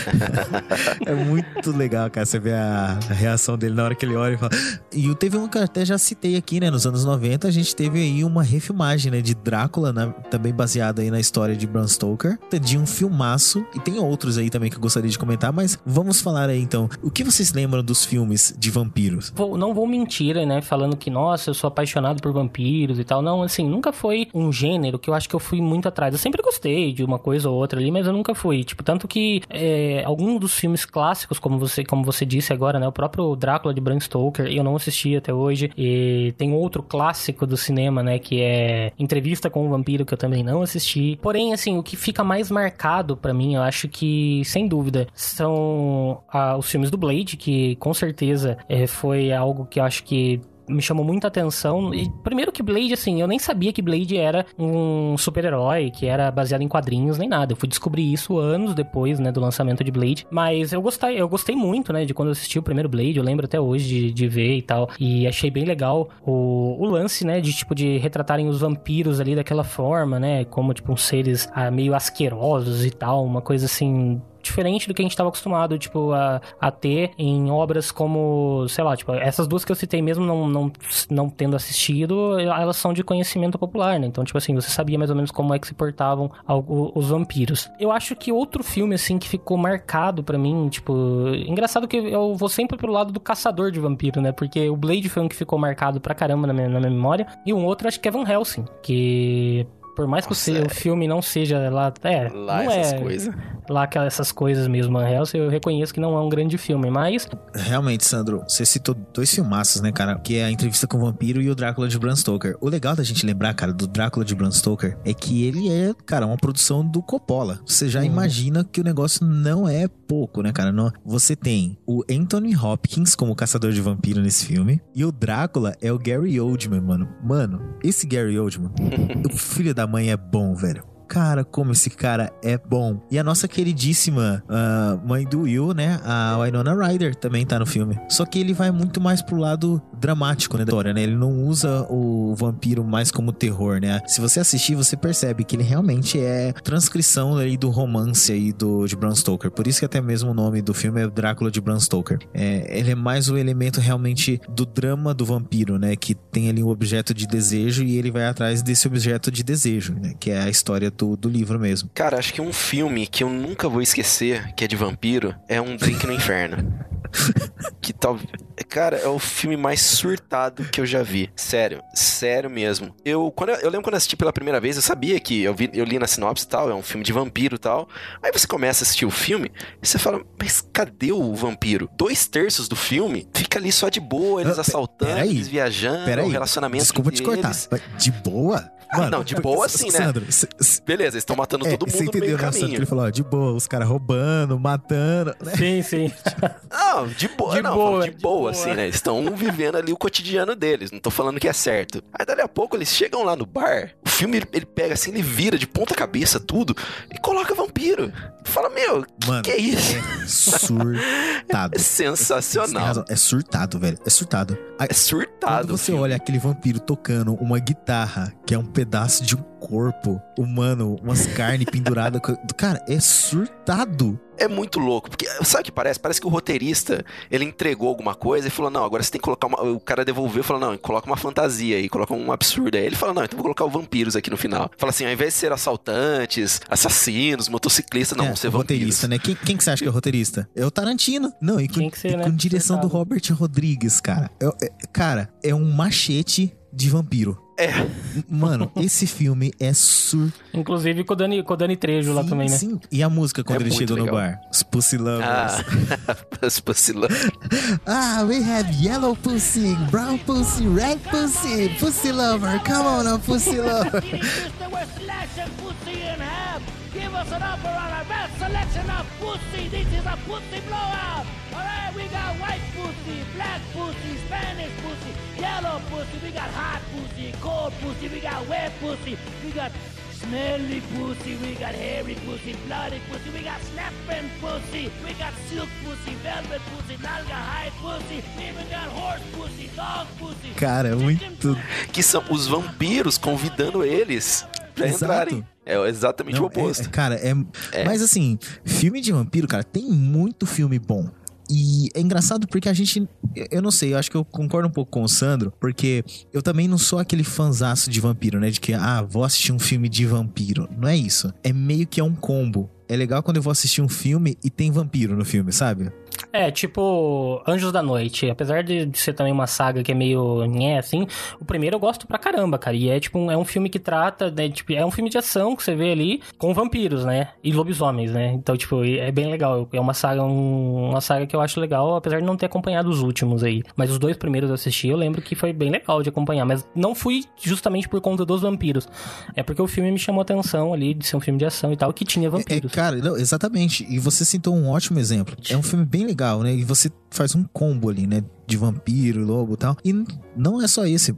é muito legal, cara. Você vê a, reação dele na hora que ele olha e fala. E teve um que até já citei aqui, né? Nos anos 90, a gente teve aí uma refilmagem, né? De Drácula, né, também baseada aí na história de Bram Stoker. De um filmaço. E tem outros aí também que eu gostaria de comentar, mas vamos falar aí então. O que vocês lembram dos filmes de vampiros? Vou- não vou mentir, né? Falando que, nossa, eu sou apaixonado por vampiros e tal. Não, assim, nunca foi um gênero que eu acho que eu fui muito atrás. Eu sempre gostei de uma coisa ou outra ali, mas eu nunca fui. Tipo, tanto que é, alguns dos filmes clássicos, como você, como você disse agora, né? O próprio Drácula de Bram Stoker, eu não assisti até hoje. E tem outro clássico do cinema, né? Que é Entrevista com o Vampiro, que eu também não assisti. Porém, assim, o que fica mais marcado pra mim, eu acho que, sem dúvida, são ah, os filmes do Blade, que com certeza é, foi algo que eu acho que me chamou muita atenção. E, primeiro que Blade, assim, eu nem sabia que Blade era um super-herói, que era baseado em quadrinhos, nem nada. Eu fui descobrir isso anos depois, né, do lançamento de Blade. Mas eu gostei, eu gostei muito, né, de quando eu assisti o primeiro Blade. Eu lembro até hoje de, de ver e tal. E achei bem legal o, o lance, né, de tipo, de retratarem os vampiros ali daquela forma, né, como, tipo, uns seres ah, meio asquerosos e tal. Uma coisa assim diferente do que a gente estava acostumado, tipo, a, a ter em obras como, sei lá, tipo, essas duas que eu citei mesmo, não, não, não tendo assistido, elas são de conhecimento popular, né? Então, tipo assim, você sabia mais ou menos como é que se portavam os vampiros. Eu acho que outro filme, assim, que ficou marcado pra mim, tipo, engraçado que eu vou sempre pro lado do caçador de vampiro, né? Porque o Blade foi um que ficou marcado pra caramba na minha, na minha memória, e um outro acho que é Van Helsing, que... Por mais que o Nossa, é. filme não seja lá, é, Lá não essas é, coisas. lá aquelas- essas coisas mesmo, Van Helsing, eu reconheço que não é um grande filme, mas Realmente, Sandro, você citou dois filmaços, né, cara? Que é a entrevista com o vampiro e o Drácula de Bram Stoker. O legal da gente lembrar, cara, do Drácula de Bram Stoker é que ele é, cara, uma produção do Coppola. Você já Uhum. imagina que o negócio não é pouco, né, cara? Não, você tem o Anthony Hopkins como caçador de vampiro nesse filme e o Drácula é o Gary Oldman, mano. Mano, esse Gary Oldman, o filho da mãe é bom, velho. Cara, como esse cara é bom. E a nossa queridíssima ah, mãe do Will, né? A Winona Ryder também tá no filme. Só que ele vai muito mais pro lado dramático, né? Da história, né? Ele não usa o vampiro mais como terror, né? Se você assistir, você percebe que ele realmente é transcrição aí do romance aí do, de Bram Stoker. Por isso que até mesmo o nome do filme é Drácula de Bram Stoker. É, ele é mais o elemento realmente do drama do vampiro, né? Que tem ali um objeto de desejo e ele vai atrás desse objeto de desejo, né? Que é a história do, do livro mesmo. Cara, acho que um filme que eu nunca vou esquecer, que é de vampiro, é Um Drink no Inferno. que tal, Cara, é o filme mais surtado que eu já vi. Sério, sério mesmo. Eu, quando eu, eu lembro quando eu assisti pela primeira vez, eu sabia que eu, vi, eu li na sinopse e tal, é um filme de vampiro e tal. Aí você começa a assistir o filme e você fala, mas cadê o vampiro? Dois terços do filme fica ali só de boa, eles Ah, assaltando, peraí, eles viajando, Peraí, o relacionamento desculpa te cortar. eles. De boa? Ah, não, de boa sim, né? Sandro, Beleza, eles estão matando é, todo você mundo meio entendeu, né, Sandro? caminho. Ele falou, ó, de boa, os caras roubando, matando, né? Sim, sim. Não, de boa, De não, boa, de, de boa, boa. assim, né? Eles estão vivendo ali o cotidiano deles, não tô falando que é certo. Aí dali a pouco eles chegam lá no bar, o filme ele, ele pega assim, ele vira de ponta cabeça tudo e coloca vampiro. Fala, meu, Mano, que é isso? é surtado. É Você sensacional. É surtado, velho. É surtado. É surtado. Quando o você filme. olha aquele vampiro tocando uma guitarra, que é um pedaço de um corpo humano, umas carnes penduradas. Cara, é surtado. É muito louco, porque sabe o que parece? Parece que o roteirista, ele entregou alguma coisa e falou, não, agora você tem que colocar uma... O cara devolveu e falou, não, coloca uma fantasia aí, coloca um absurdo aí. Ele fala, não, então vou colocar o vampiros aqui no final. Fala assim, ao invés de ser assaltantes, assassinos, motociclistas, não, é, vão ser o vampiros. roteirista, né? Quem, quem que você acha que é o roteirista? É o Tarantino. Não, e com, ser, e né? com direção do. Robert Rodrigues, cara. É- é- cara, é um machete de vampiro. É, Mano, esse filme é sur... Inclusive com o Dani, com o Dani Trejo lá Sim, também, né? sim. E a música quando É ele chegou no legal. bar? Os Pussy Lovers. ah, as possibilidades. Ah, we have yellow pussy, brown pussy, red pussy, pussy lover. Come on, now, pussy lover. We're slashing pussy in half. Give us an upper on our best selection of pussy. This is a pussy blowout. All right, we got white pussy, black pussy, Spanish pussy, yellow pussy. We got hot pussy, cold pussy. We got wet pussy. We got smelly pussy. We got hairy pussy, bloody pussy. We got snapping pussy. We got silk pussy, velvet pussy, nalga hide pussy. We even got horse pussy, dog pussy. Cara, é muito. que são os vampiros convidando eles pra Exato. entrarem. É exatamente Não, o oposto. é- cara, é, É. Mas assim, filme de vampiro, cara, tem muito filme bom. E é engraçado porque a gente. eu- não sei, eu acho que eu concordo um pouco com o Sandro, porque eu também não sou aquele fanzaço de vampiro, né? De que, ah, vou assistir um filme de vampiro. Não é isso. É meio que é um combo. É legal quando eu vou assistir um filme e tem vampiro no filme, sabe? É, tipo Anjos da Noite. Apesar de ser também uma saga que é meio nhé, assim, o primeiro eu gosto pra caramba, cara. E é tipo, um- é um filme que trata, né, tipo, é um filme de ação que você vê ali com vampiros, né? E lobisomens, né? Então, tipo, é bem legal. É uma saga, um- uma saga que eu acho legal, apesar de não ter acompanhado os últimos aí. Mas os dois primeiros eu assisti, eu lembro que foi bem legal de acompanhar. Mas não fui justamente por conta dos vampiros. É porque o filme me chamou a atenção ali, de ser um filme de ação e tal, que tinha É, vampiros. cara, não, exatamente. E você citou um ótimo exemplo. É um filme bem legal, né? E você faz um combo ali, né? De vampiro, lobo e tal. E não é só esse.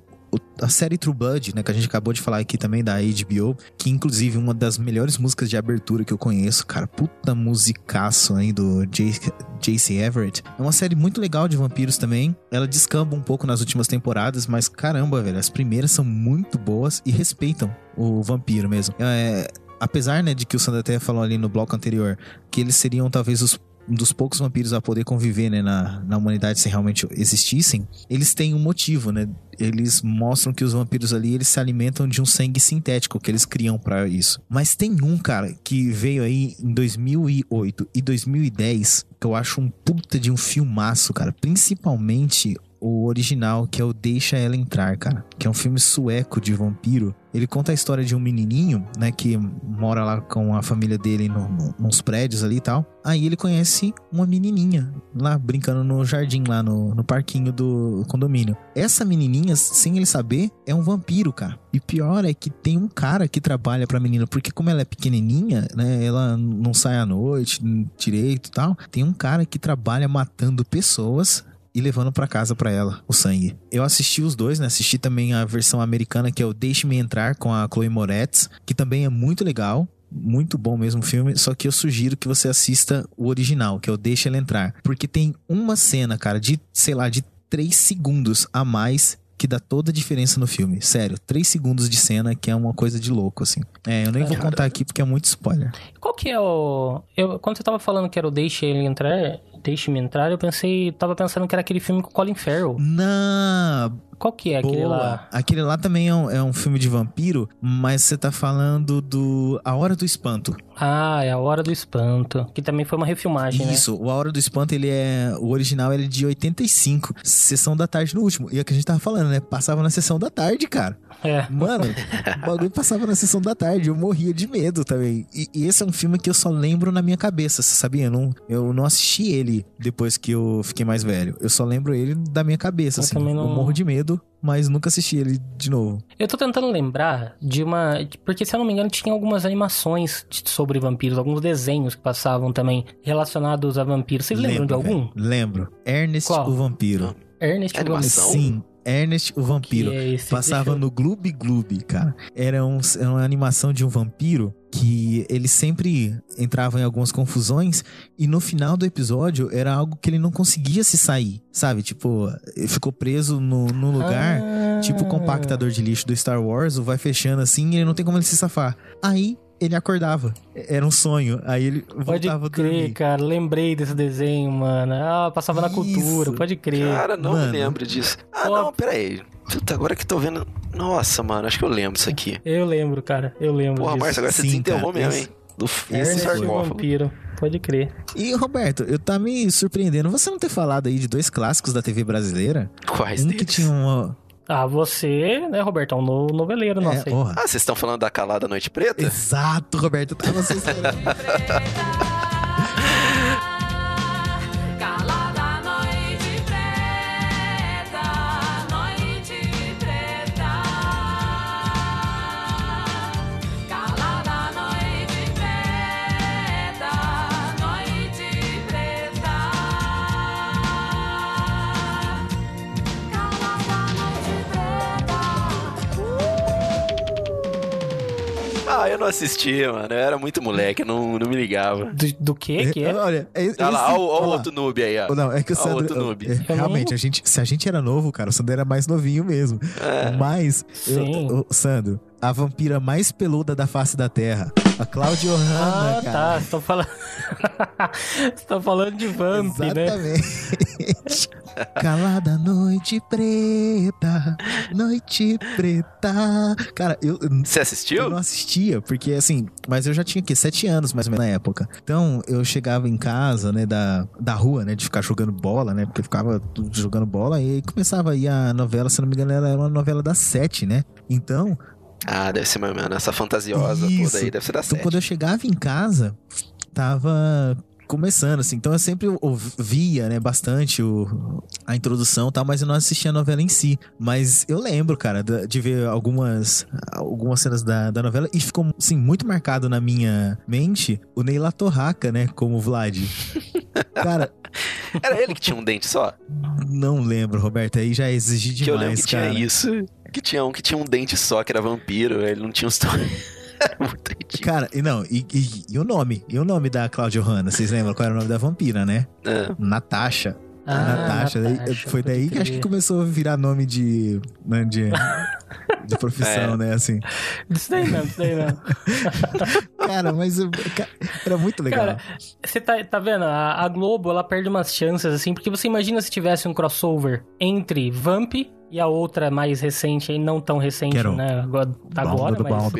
A série True Blood, né, que a gente acabou de falar aqui também da HBO, que inclusive uma das melhores músicas de abertura que eu conheço, cara, puta musicaço aí do J.C. Everett. É uma série muito legal de vampiros também. Ela descamba um pouco nas últimas temporadas, mas caramba, velho, as primeiras são muito boas e respeitam o vampiro mesmo. É, apesar, né, de que o Sandro até falou ali no bloco anterior, que eles seriam talvez os um dos poucos vampiros a poder conviver né, na, na humanidade se realmente existissem, eles têm um motivo, né? Eles mostram que os vampiros ali, eles se alimentam de um sangue sintético que eles criam pra isso. Mas tem um, cara, que veio aí em 2008 e 2010, que eu acho um puta de um filmaço, cara. Principalmente o original, que é o Deixa Ela Entrar, cara. Que é um filme sueco de vampiro. Ele conta a história de um menininho, né, que mora lá com a família dele no, no, nos prédios ali e tal. Aí ele conhece uma menininha lá brincando no jardim, lá no, no parquinho do condomínio. Essa menininha, sem ele saber, é um vampiro, cara. E pior é que tem um cara que trabalha pra menina, porque como ela é pequenininha, né, ela não sai à noite direito e tal. Tem um cara que trabalha matando pessoas e levando pra casa pra ela o sangue. Eu assisti os dois, né? Assisti também a versão americana que é o Deixe-me Entrar com a Chloe Moretz, que também é muito legal. Muito bom mesmo o filme, só que eu sugiro que você assista o original, que é o Deixa Ela Entrar. Porque tem uma cena, cara, de, sei lá, de 3 segundos a mais que dá toda a diferença no filme. Sério, 3 segundos de cena que é uma coisa de louco, assim. É, eu nem vou contar aqui porque é muito spoiler. Qual que é o. Eu, quando você tava falando que era o Deixe ele entrar, Deixe-me entrar, eu pensei. Tava pensando que era aquele filme com o Colin Farrell. Não, Qual que é aquele Boa. lá? Aquele lá também é um, é um filme de vampiro, mas você tá falando do A Hora do Espanto. Ah, é A Hora do Espanto. Que também foi uma refilmagem, né? Isso, o A Hora do Espanto, ele é. O original ele é de 85, sessão da tarde no último. E é o que a gente tava falando, né? Passava na sessão da tarde, cara. É. Mano, o bagulho passava na sessão da tarde. Eu morria de medo também. E, e esse é um filme que eu só lembro na minha cabeça, você sabia? Eu não, eu não assisti ele depois que eu fiquei mais velho. Eu só lembro ele da minha cabeça, Eu assim. não- Eu morro de medo, mas nunca assisti ele de novo. Eu tô tentando lembrar de uma. Porque, se eu não me engano, tinha algumas animações de- sobre vampiros, alguns desenhos que passavam também relacionados a vampiros. Vocês lembram de algum? velho. Lembro. Ernest Qual? o Vampiro. Ernest o? Vampiro. Sim, Ernest o Vampiro. É? Passava no Gloob Gloob, cara. Era, um, era uma animação de um vampiro que ele sempre entrava em algumas confusões e no final do episódio era algo que ele não conseguia se sair, sabe? Tipo, ele ficou preso no, no lugar, Ah. tipo o compactador de lixo do Star Wars, vai fechando assim e ele não tem como ele se safar. Aí ele acordava. Era um sonho. Aí ele Pode voltava a crer, cara. Lembrei desse desenho, mano. Ah, passava na Isso. cultura, pode crer. Cara, não Mano. me lembro disso. Ah, Pô. não, pera aí. Puta, agora que tô vendo. Nossa, mano, acho que eu lembro disso aqui. Eu lembro, cara. Eu lembro Porra. Márcio, agora você Sim, desenterrou cara, mesmo, esse- hein? Do f- esse sarcófago. Vampiro. Pode crer. E Roberto, eu tá me surpreendendo você não ter falado aí de dois clássicos da TV brasileira. Quais Um deles? que tinha uma. Ah, você, né, Robertão, no noveleiro nosso É, aí. porra. Ah, vocês estão falando da Calada Noite Preta? Exato, Roberto. Eu tava só Ah, eu não assisti, mano. Eu era muito moleque, eu não, não me ligava. Do, do que que é? Olha, é, Olha lá, esse- olha o olha lá. outro noob aí, ó. Não, é que o o Sandro. outro noob. é, realmente, a gente, se a gente era novo, cara, o Sandro era mais novinho mesmo. É. Mas, eu- o- Sandro, a vampira mais peluda da face da Terra, a Cláudia Hanna, Ah, cara. tá. Você tá falando. Você tá falando de Vamp, né? Exatamente. Calada noite preta, noite preta. Cara, eu, Você eu assistiu? não assistia, porque assim, mas eu já tinha aqui sete anos mais ou menos na época. Então eu chegava em casa, né, da, da rua, né, de ficar jogando bola, né, porque eu ficava jogando bola e aí começava aí a novela, se não me engano, ela era uma novela das sete, né? Então, Ah, deve ser mais ou menos essa fantasiosa Isso. toda aí, deve ser da então sete. quando eu chegava em casa, tava começando, assim. Então eu sempre ouvia, né, bastante o, a introdução e tal, mas eu não assistia a novela em si. Mas eu lembro, cara, de ver algumas, algumas cenas da, da novela e ficou, assim, muito marcado na minha mente o Neila Torraca, né, como Vlad. Cara, Era ele que tinha um dente só? não lembro, Roberto, aí já exigi que eu lembro demais, que cara. tinha isso. Que tinha um que tinha um dente só, que era vampiro, ele não tinha os dois. Muito ridículo. Cara, e não, e, e- e o nome? E o nome da Cláudia Hanna? Vocês lembram qual era o nome da vampira, né? É. Natasha. Ah, Natasha. Natasha, foi daí que acho que começou a virar nome de. né, de, de profissão, É. né? Assim. Isso daí não, isso daí não. Cara, mas eu- ca- era muito legal. Cara, você tá, tá vendo? A, a Globo, ela perde umas chances, assim, porque você imagina se tivesse um crossover entre Vamp e a outra mais recente, e não tão recente, Quero um né? Agora, agora mas...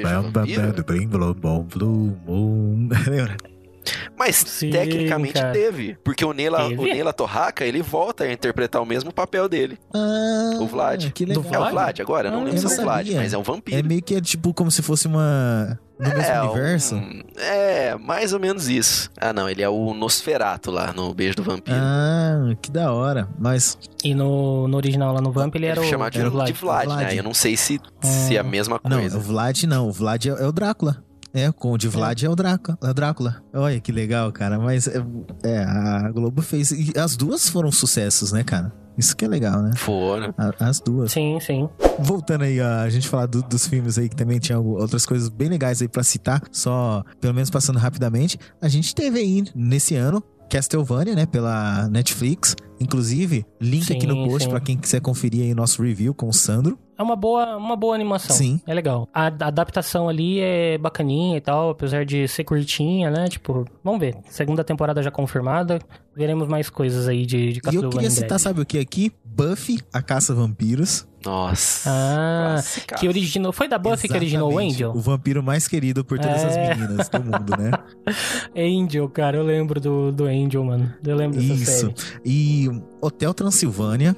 Lembra? Mas Sim, tecnicamente cara. teve. Porque o Teve? o Neila Torraca, ele volta a interpretar o mesmo papel dele. Ah, O Vlad. Que Do legal. É o Vlad? Vlad agora? Eu não Ah, lembro se é o não Vlad, mas é um vampiro. É meio que é tipo como se fosse uma. No mesmo É, um- universo. É, mais ou menos isso. Ah, não, ele é o Nosferato lá no Beijo do Vampiro. Ah, que da hora. Mas. E no, no original lá no Vamp, ele era o... chamado de, o de Vlad, Vlad. né? Eu não sei se, se é a mesma Não, coisa. o Vlad não. O Vlad é, é o Drácula. É, com o de Vlad é, o Drácula, é o Drácula. Olha que legal, cara. Mas é, é, a Globo fez. E as duas foram sucessos, né, cara? Isso que é legal, né? Foram. As duas. Sim, sim. Voltando aí, a gente falar do- dos filmes aí que também tinha outras coisas bem legais aí pra citar, só pelo menos passando rapidamente. A gente teve aí nesse ano Castlevania, né, pela Netflix, Inclusive, link aqui no Sim, post sim. pra quem quiser conferir aí nosso review com o Sandro. É uma boa, uma boa animação. Sim. É legal. A, a adaptação ali é bacaninha e tal, apesar de ser curtinha, né? Tipo, vamos ver. Segunda temporada já confirmada. Veremos mais coisas aí de, de E eu Castlevania queria citar, breve. sabe o que aqui? Buffy, a Caça a Vampiros. Nossa. Ah, Classicaço. que originou. Foi da Buffy que originou o Exatamente. Angel? O vampiro mais querido por todas É. as meninas do mundo, né? Angel, cara, eu lembro do, do Angel, mano. Eu lembro dessa Isso. série. E Hotel Transilvânia,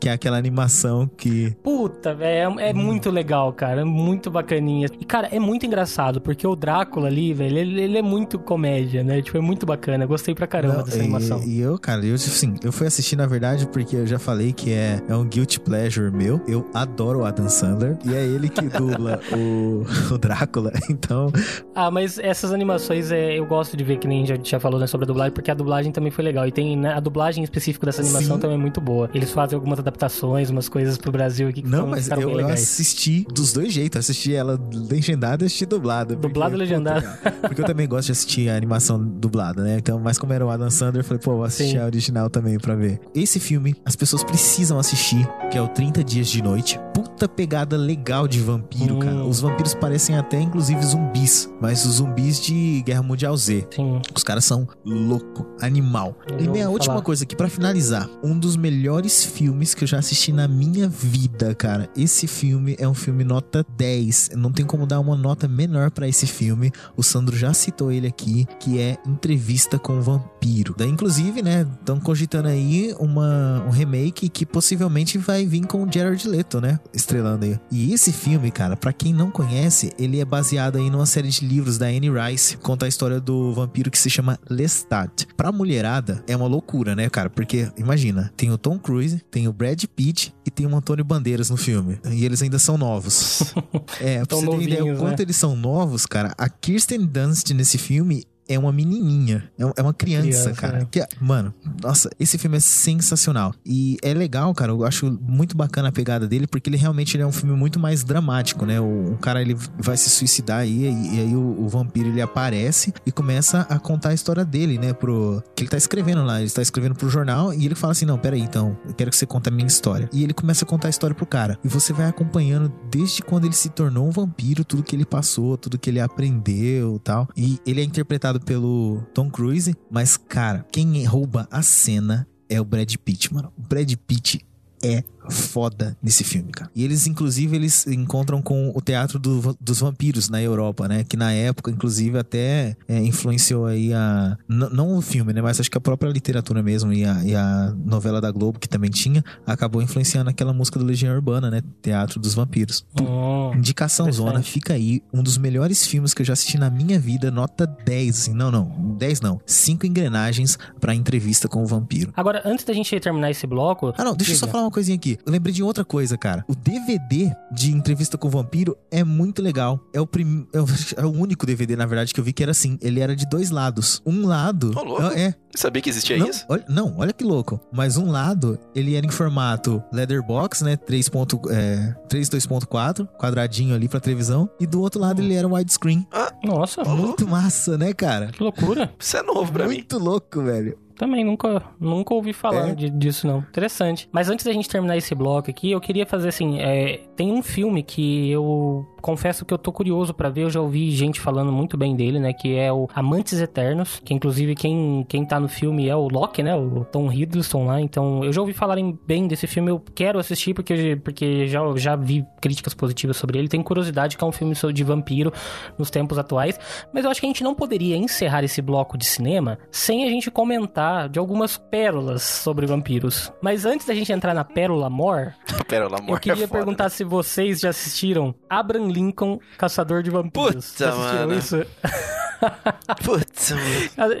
que é aquela animação que. Puta, velho, é, é muito legal, cara. É muito bacaninha. E, cara, é muito engraçado, porque o Drácula ali, velho, ele, ele é muito comédia, né? Tipo, é muito bacana. Eu gostei pra caramba Não, dessa e, animação. e eu, cara, eu, assim, eu fui assistir, na verdade, porque eu já falei que é, é um guilty pleasure meu. Eu adoro o Adam Sandler. E é ele que dubla o, o Drácula. Então, Ah, mas essas animações é, eu gosto de ver, que nem já, já falou né, sobre a dublagem, porque a dublagem também foi legal. E tem né, a dublagem específica dessa animação Sim. também é muito boa. Eles fazem algumas adaptações, umas coisas pro Brasil aqui que não, mas eu, eu assisti dos dois jeitos. Assisti ela legendada e assisti dublada. porque, e puta, legendado. cara, Porque eu também gosto de assistir a animação dublada, né? Então, mas como era o Adam Sandler, eu falei, pô, vou assistir Sim. a original também pra ver. Esse filme, as pessoas precisam assistir, que é o 30 Dias de Noite. Puta pegada legal de vampiro, Hum. cara. Os vampiros parecem até, inclusive, zumbis. Mas os zumbis de Guerra Mundial Z. Sim. Os caras são louco, animal. Eu e minha última falar. coisa aqui, pra finalizar. Um dos melhores filmes que eu já assisti na minha vida, cara. Esse filme é um filme nota 10. Não tem como dar uma nota menor pra esse filme. O Sandro já citou ele aqui, que é Entrevista com o Vampiro. Daí, inclusive, né, estão cogitando aí uma, um remake que possivelmente vai vir com o Jared Leto, né? Estrelando aí. E esse filme, cara, pra quem não conhece, ele é baseado aí numa série de livros da Anne Rice. Conta a história do vampiro que se chama Lestat. Pra mulherada, é uma loucura, né, cara? Porque, imagina, tem o Tom Cruise, tem o Brad Pitt e tem o Antônio Bandeiras no filme. E eles ainda são novos. é, pra Tão você ter ideia o quanto né? eles são novos, cara, a Kirsten Dunst nesse filme é uma menininha. É é uma criança, Criança, cara. né? Que, mano, nossa, esse filme é sensacional. E é legal, cara. Eu acho muito bacana a pegada dele, porque ele realmente ele é um filme muito mais dramático, né? O, o cara ele vai se suicidar aí, e, e aí o, o vampiro ele aparece e começa a contar a história dele, né? Pro. Que ele tá escrevendo lá. Ele está escrevendo pro jornal e ele fala assim: Não, peraí, então, eu quero que você conte a minha história. E ele começa a contar a história pro cara. E você vai acompanhando desde quando ele se tornou um vampiro, tudo que ele passou, tudo que ele aprendeu e tal. E ele é interpretado pelo Tom Cruise, mas, cara, quem rouba a cena é o Brad Pitt, mano. O Brad Pitt é foda nesse filme, cara. E eles, inclusive, eles encontram com o Teatro do- dos Vampiros na Europa, né? Que na época, inclusive, até é, influenciou aí a... Não o filme, né? Mas acho que a própria literatura mesmo e a, e a novela da Globo, que também tinha, acabou influenciando aquela música do Legião Urbana, né? Teatro dos Vampiros. Hum, Indicação Zona, fica aí. Um dos melhores filmes que eu já assisti na minha vida, nota 10. Assim, não, não, 10 não. Cinco engrenagens pra entrevista com o vampiro. Agora, antes da gente terminar esse bloco. Ah, não, deixa eu só falar uma coisinha aqui. Eu lembrei de outra coisa, cara. O DVD de entrevista com o vampiro é muito legal. É o, prim... é o- é o único DVD, na verdade, que eu vi que era assim. Ele era de dois lados. Um lado. Ô, louco. é, Sabia que existia não, isso? Olha, não, olha que louco. Mas um lado, ele era em formato letterbox, né? 3. ponto- É, 3 2.4, quadradinho ali pra televisão. E do outro lado, ele era widescreen. Nossa, Muito massa, né, cara? que loucura. Isso é novo pra mim. Muito louco, velho. Também nunca, nunca ouvi falar É? de- disso, não. Interessante. Mas antes da gente terminar esse bloco aqui, eu queria fazer assim: é, tem um filme que eu confesso que eu tô curioso pra ver. Eu já ouvi gente falando muito bem dele, né? Que é o Amantes Eternos. Que inclusive quem, quem tá no filme é o Loki, né? O Tom Hiddleston lá. Então eu já ouvi falarem bem desse filme. Eu quero assistir porque, porque já, já vi críticas positivas sobre ele. Tenho curiosidade que é um filme de vampiro nos tempos atuais. Mas eu acho que a gente não poderia encerrar esse bloco de cinema sem a gente comentar de algumas pérolas sobre vampiros. Mas antes da gente entrar na pérola mor, eu queria é foda, perguntar se vocês já assistiram Abraham Lincoln, Caçador de Vampiros. Puta, já assistiram mano. isso? né? Putz, mano.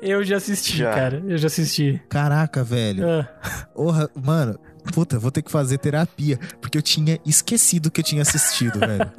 Eu já assisti, Já. cara. Eu já assisti. Caraca, velho. Ah, Porra, mano. Puta, vou ter que fazer terapia. Porque eu tinha esquecido que eu tinha assistido, velho.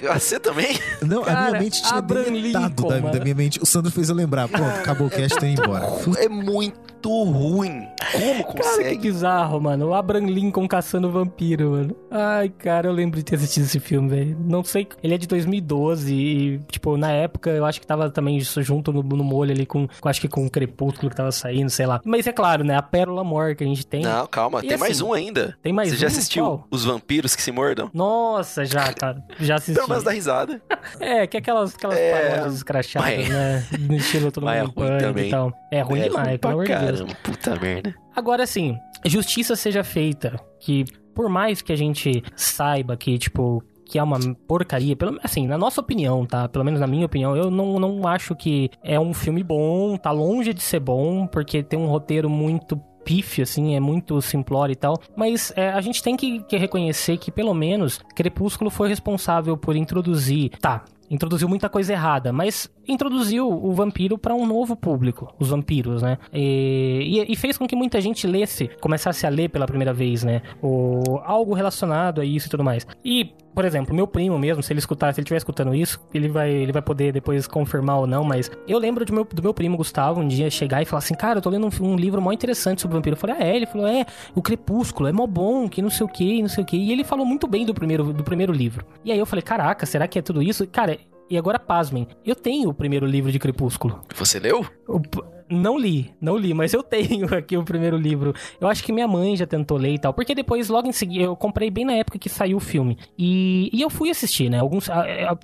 Você também? Não, a Cara, minha mente tinha deletado da, da minha mente. O Sandro fez eu lembrar. Pronto, acabou o cast, tô indo embora. É muito ruim. Como Cara, que consegue? bizarro, mano. O Abraham Lincoln caçando vampiro, mano. Ai, cara, eu lembro de ter assistido esse filme, velho. Não sei. Ele é de 2012 e, tipo, na época eu acho que tava também isso junto no, no molho ali com, com- Acho que com o Crepúsculo que tava saindo, sei lá. Mas é claro, né? A pérola mor que a gente tem. Não, calma, E tem mais assim, um ainda. Tem mais Você já um? assistiu Qual? Os Vampiros que se mordam? Nossa, já, cara. Já assisti. Menos dá risada. É, que é aquelas, aquelas É, paródias escrachadas, mas- né? No estilo todo mundo mas é ruim também. e tal. É ruim É demais, pra pelo amor de Deus. Puta merda. Agora, assim, justiça seja feita, que por mais que a gente saiba que, tipo, que é uma porcaria, pelo, assim, na nossa opinião, tá? Pelo menos na minha opinião, eu não, não acho que é um filme bom, tá longe de ser bom, porque tem um roteiro muito pífio, assim, é muito simplório e tal. Mas é, a gente tem que, que reconhecer que, pelo menos, Crepúsculo foi responsável por introduzir. Tá, introduziu muita coisa errada, mas introduziu o vampiro para um novo público, os vampiros, né? E, e- e fez com que muita gente lesse, começasse a ler pela primeira vez, né? O, algo relacionado a isso e tudo mais. E, por exemplo, meu primo mesmo, se ele escutar, se ele estiver escutando isso, ele vai, ele vai poder depois confirmar ou não, mas eu lembro de meu, do meu primo Gustavo um dia chegar e falar assim, cara, eu tô lendo um, um livro mó interessante sobre vampiro. Eu falei, ah, é? Ele falou, é, o Crepúsculo, é mó bom, que não sei o que, não sei o que. E ele falou muito bem do primeiro, do primeiro livro. E aí eu falei, caraca, será que é tudo isso? Cara, e agora pasmem, eu tenho o primeiro livro de Crepúsculo. Você leu? O Não li, não li, mas eu tenho aqui o primeiro livro. Eu acho que minha mãe já tentou ler e tal. Porque depois, logo em seguida, eu comprei bem na época que saiu o filme. E, e eu fui assistir, né? Alguns,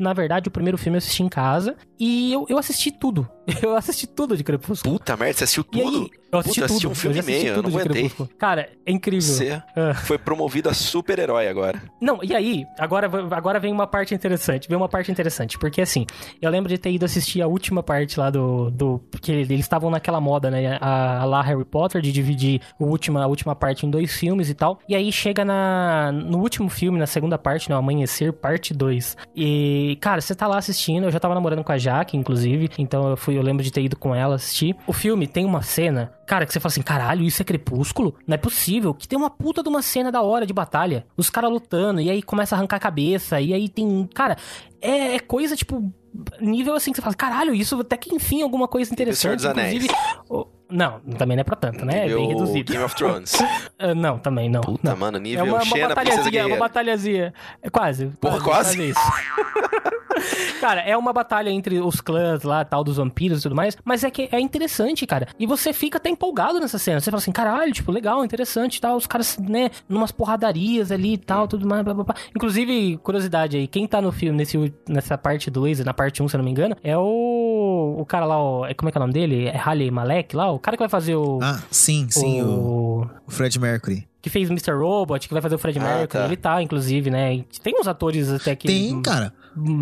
na verdade, o primeiro filme eu assisti em casa. E eu, eu assisti tudo. Eu assisti tudo de Crepúsculo. Puta merda, você assistiu tudo? aí, eu assisti Puta, eu assisti tudo. um filme eu já e assisti meio, eu tudo não aguentei. Cara, é incrível. Você Ah. foi promovido a super-herói agora. Não, e aí, agora, agora vem uma parte interessante. Vem uma parte interessante. Porque assim, eu lembro de ter ido assistir a última parte lá do. do porque eles estavam naquela moda, né? A, a lá Harry Potter, de dividir o última, a última parte em dois filmes e tal. E aí chega na, no último filme, na segunda parte, né? O Amanhecer, parte 2. E, cara, você tá lá assistindo. Eu já tava namorando com a Jaque, inclusive. Então eu fui, eu lembro de ter ido com ela assistir. O filme tem uma cena, cara, que você fala assim: caralho, isso é crepúsculo? Não é possível. Que tem uma puta de uma cena da hora de batalha. Os caras lutando, e aí começa a arrancar a cabeça, e aí tem. Cara, é, é coisa tipo. Nível assim que você fala, caralho, isso até que enfim alguma coisa interessante. Senhor dos Anéis. Inclusive. Não, também não é pra tanto, né? É bem Nível reduzido. Game of Thrones. Ah, não, também não. Puta, não. mano, É nível uma, uma Xena, Princesa batalhazinha, Guerreira. uma batalhazinha. É quase. Porra, quase? isso. cara, é uma batalha entre os clãs lá, tal, dos vampiros e tudo mais, mas é que é interessante, cara. E você fica até empolgado nessa cena. Você fala assim, caralho, tipo, legal, interessante e tal. Os caras, né, numas porradarias ali e tal, tudo mais, blá, blá, blá. Inclusive, curiosidade aí, quem tá no filme, nesse, nessa parte 2 e na parte 1, um, se eu não me engano, é o, o cara lá, o, é- como é que é o nome dele? É Halley Malek lá? O cara que vai fazer o... Ah, sim, sim, o, o... o Fred Mercury. Que fez Mr. Robot, que vai fazer o Fred Ah, Mercury. tá. Ele tá, inclusive, né? Tem uns atores até que... Tem, cara.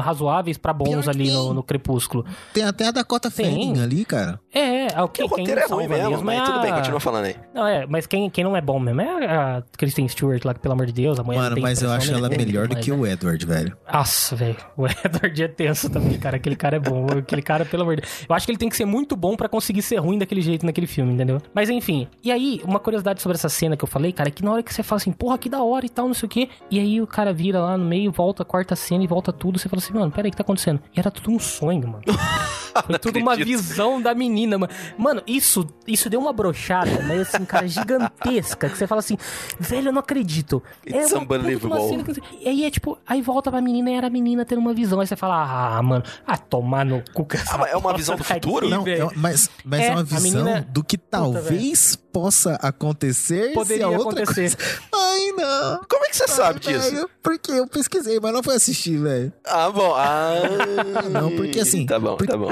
Razoáveis pra bons ali no, no Crepúsculo. Tem até a Dakota. Fanning ali, cara. É, é, o que, o quem roteiro é ruim mesmo, mas é tudo bem, a- continua falando aí. Não, é, mas quem, quem não é bom mesmo é a Kristen Stewart lá, que pelo amor de Deus, a mulher Mano, tem mas eu acho ela melhor do mas- que o Edward, velho. Nossa, velho. O Edward é tenso também, cara. Aquele cara é bom. Aquele cara, pelo amor de Deus. Eu acho que ele tem que ser muito bom pra conseguir ser ruim daquele jeito naquele filme, entendeu? Mas enfim. E aí, uma curiosidade sobre essa cena que eu falei, cara, é que na hora que você fala assim, porra, que da hora e tal, não sei o quê. E aí o cara vira lá no meio, volta, corta a cena e volta tudo. Você fala assim, mano, peraí, o que tá acontecendo? E era tudo um sonho, mano. Foi tudo uma visão da menina, mano. Mano, isso, isso deu uma brochada, mas assim, cara, gigantesca. Que você fala assim, velho, eu não acredito. It's puta uma unbelievable. E aí é tipo, aí volta pra menina e era a menina tendo uma visão. Aí você fala, ah, mano, ah, tomar no cu Ah, mas é uma visão do futuro? Não, velho. é mas, mas é, É, uma visão menina- do que talvez possa acontecer Poderia se a outra acontecer. coisa... Ai, não. Como é que você sabe Ai, disso? velho, Porque eu pesquisei, mas não foi assistir, velho. Ah, bom. Ah, Não, porque assim, Tá bom, porque- tá bom.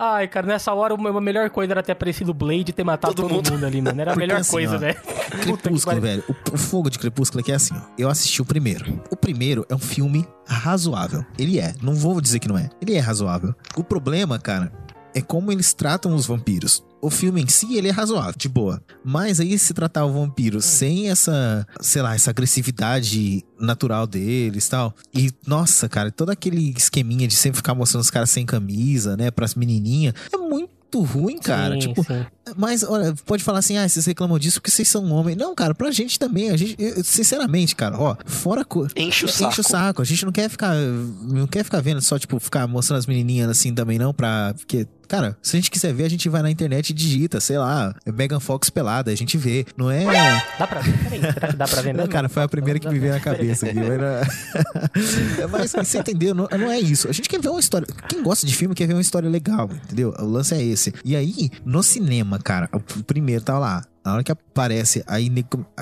Ai, cara, nessa hora a melhor coisa era ter aparecido o Blade e ter matado Todo todo, mundo. mundo. ali, mano. Era a Porque melhor assim, coisa, ó, velho. Crepúsculo, velho. O, o fogo de Crepúsculo é que é assim, ó. Eu assisti o primeiro. O primeiro é um filme razoável. Ele é. Não vou dizer que não é. Ele é razoável. O problema, cara, é como eles tratam os vampiros. O filme em si, ele é razoável, de boa. Mas aí se tratar o vampiro sem essa, sei lá, essa agressividade natural deles e tal. E, nossa, cara, todo aquele esqueminha de sempre ficar mostrando os caras sem camisa, né, pras menininhas. É muito ruim, cara. Sim, tipo, sim. mas, olha, pode falar assim, ah, vocês reclamam disso porque vocês são homens. Não, cara, pra gente também. A gente, eu- sinceramente, cara, ó, fora. Co... Enche o saco. Enche o saco. A gente não quer ficar. Não quer ficar vendo só, tipo, ficar mostrando as menininhas assim também, não, pra. Porque Cara, se a gente quiser ver, a gente vai na internet e digita, sei lá, Megan Fox pelada, a gente vê. Não é. Dá pra ver? Peraí, será que dá pra ver Não, mesmo? cara, foi a primeira que me veio na cabeça aqui. Mas, não- mas você entendeu? Não, não é isso. A gente quer ver uma história. Quem gosta de filme quer ver uma história legal, entendeu? O lance é esse. E aí, no cinema, cara, o primeiro tá lá. Na hora que aparece, aí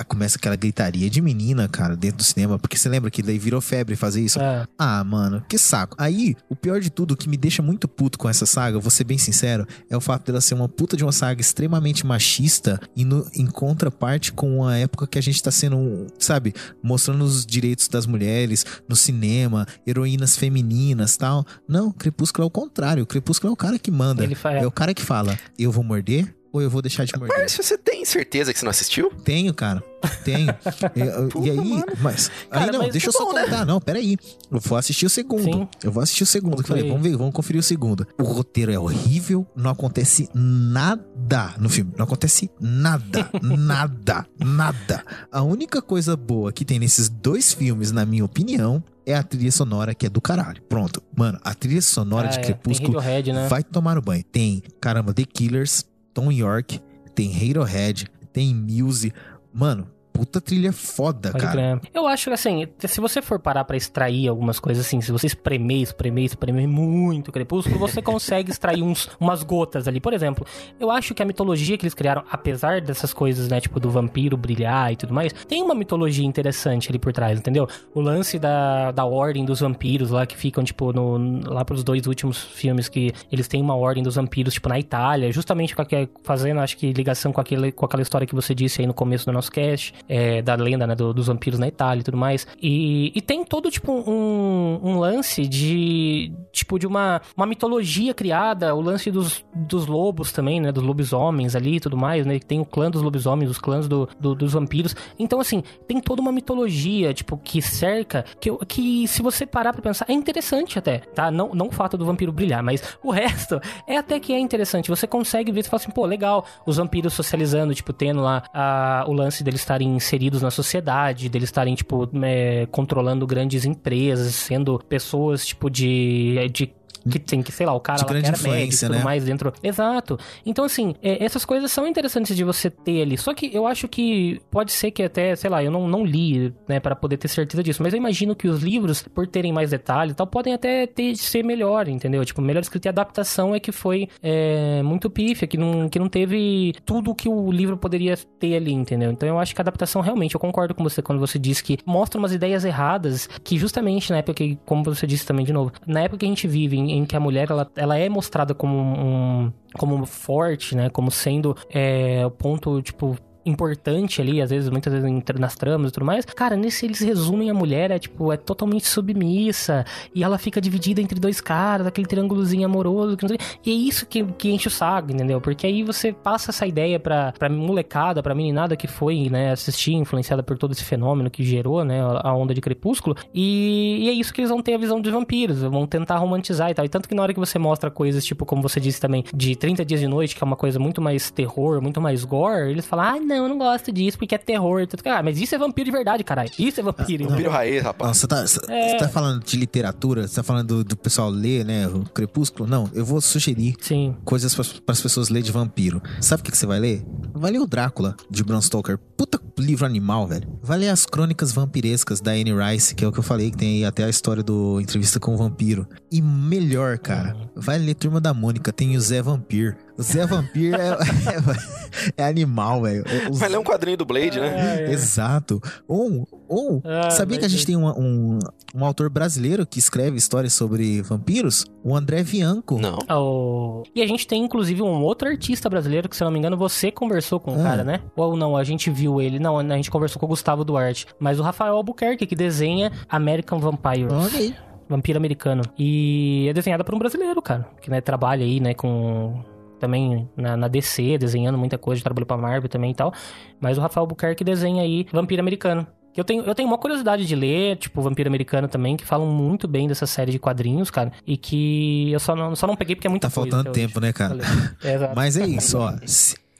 começa aquela gritaria de menina, cara, dentro do cinema. Porque você lembra que daí virou febre fazer isso? É. Ah, mano, que saco. Aí, o pior de tudo, o que me deixa muito puto com essa saga, vou ser bem sincero, é o fato dela ser uma puta de uma saga extremamente machista e no, em contraparte com a época que a gente tá sendo, sabe, mostrando os direitos das mulheres no cinema, heroínas femininas tal. Não, Crepúsculo é o contrário. O Crepúsculo é o cara que manda. Ele fa- É o cara que fala, eu vou morder ou eu vou deixar de morder. Márcio, você tem certeza que você não assistiu? Tenho, cara. Tenho. E, e Puta, aí, mano. mas. Cara, aí não, mas deixa eu só bom, né? contar. Não, peraí. Eu vou assistir o segundo. Sim. Eu vou assistir o segundo. que eu falei, vamos ver, vamos conferir o segundo. O roteiro é horrível, não acontece nada no filme. Não acontece nada. nada. Nada. A única coisa boa que tem nesses dois filmes, na minha opinião, é a trilha sonora que é do caralho. Pronto. Mano, a trilha sonora Ah, de é, Crepúsculo Radiohead, né? vai tomar no banho. Tem, caramba, The Killers, Tom York, tem Radiohead, tem Muse. Mano, puta trilha foda, Pode cara. crer. Eu acho que assim, se você for parar pra extrair algumas coisas assim, se você espremer, espremer, espremer muito Crepúsculo, você consegue extrair uns, umas gotas ali. Por exemplo, eu acho que a mitologia que eles criaram, apesar dessas coisas, né, tipo do vampiro brilhar e tudo mais, tem uma mitologia interessante ali por trás, entendeu? O lance da, da ordem dos vampiros lá, que ficam, tipo, no, lá pros dois últimos filmes, que eles têm uma ordem dos vampiros, tipo, na Itália, justamente com aquele, fazendo, acho que, ligação com, aquele, com aquela história que você disse aí no começo do nosso cast, é, da lenda, né, do- dos vampiros na Itália e tudo mais. E, e tem todo, tipo, um, um lance de, tipo, de uma, uma mitologia criada, o lance dos, dos lobos também, né, dos lobisomens ali e tudo mais, né, tem o clã dos lobisomens, os clãs do, do- dos vampiros. Então, assim, tem toda uma mitologia, tipo, que cerca, que, que se você parar pra pensar, é interessante até, tá? Não, não o fato do vampiro brilhar, mas o resto é até que é interessante. Você consegue ver e fala assim, pô, legal, os vampiros socializando, tipo, tendo lá a- o lance deles estarem inseridos na sociedade, deles estarem, tipo, é, controlando grandes empresas, sendo pessoas, tipo, de. de que tem que, sei lá, o cara lá que era médico e né? mais dentro. Exato. Então, assim, é, essas coisas são interessantes de você ter ali. Só que eu acho que pode ser que até, sei lá, eu não, não li, né, para poder ter certeza disso. Mas eu imagino que os livros, por terem mais detalhes e tal, podem até ter, ser melhor, entendeu? Tipo, melhor escrita e adaptação é que foi é, muito pífia, que não, que não teve tudo que o livro poderia ter ali, entendeu? Então eu acho que a adaptação realmente, eu concordo com você quando você diz que mostra umas ideias erradas que justamente na época que, como você disse também de novo, na época que a gente vive, em, em que a mulher ela, ela é mostrada como um como forte, né, como sendo é, o ponto tipo importante ali, às vezes, muitas vezes nas tramas e tudo mais. Cara, nesse eles resumem a mulher, é tipo, é totalmente submissa, e ela fica dividida entre dois caras, aquele triângulozinho amoroso, que não sei, e é isso que, que enche o saco, entendeu? Porque aí você passa essa ideia pra, pra molecada, pra meninada que foi, né, assistir, influenciada por todo esse fenômeno que gerou, né, a onda de crepúsculo, e, e é isso que eles vão ter a visão de vampiros, vão tentar romantizar e tal. E tanto que na hora que você mostra coisas, tipo, como você disse também, de 30 dias de noite, que é uma coisa muito mais terror, muito mais gore, eles falam, ah, não, eu não gosto disso, porque é terror. e tudo. Ah, mas isso é vampiro de verdade, caralho. Isso é vampiro. entendeu? Vampiro raiz, Não, rapaz. você tá, É. tá falando de literatura, você tá falando do, do pessoal ler, né? O Crepúsculo? Não, eu vou sugerir Sim. coisas para as pessoas lerem de vampiro. Sabe o que, que você vai ler? Vai ler o Drácula, de Bram Stoker. Puta livro animal, velho. Vai ler as crônicas vampirescas da Anne Rice, que é o que eu falei, que tem aí até a história do Entrevista com o Vampiro. E melhor, cara, vai ler Turma da Mônica, tem o Zé Vampir. O Zé Vampir é, é, é animal, velho. O Vai ler um quadrinho do Blade, né? Exato. Ou, ou Ah, sabia que a mas- gente tem uma- um, um autor brasileiro que escreve histórias sobre vampiros? O André Bianco. Não. Oh. E a gente tem, inclusive, um outro artista brasileiro que, se eu não me engano, você conversou com o Ah. cara, né? Ou não, a gente viu ele. Não, a gente conversou com o Gustavo Duarte. Mas o Rafael Albuquerque, que desenha American Vampire. Olha aí. Vampiro americano. E é desenhada por um brasileiro, cara. Que, né, trabalha aí, né, com... Também na, na DC, desenhando muita coisa, trabalhou pra Marvel também e tal. Mas o Rafael Albuquerque desenha aí Vampiro Americano. Que Eu tenho, eu tenho uma curiosidade de ler, tipo, Vampiro Americano também, que falam muito bem dessa série de quadrinhos, cara. E que eu só não, só não peguei porque é muita Tá faltando tempo, né, cara? É. Mas é isso, ó.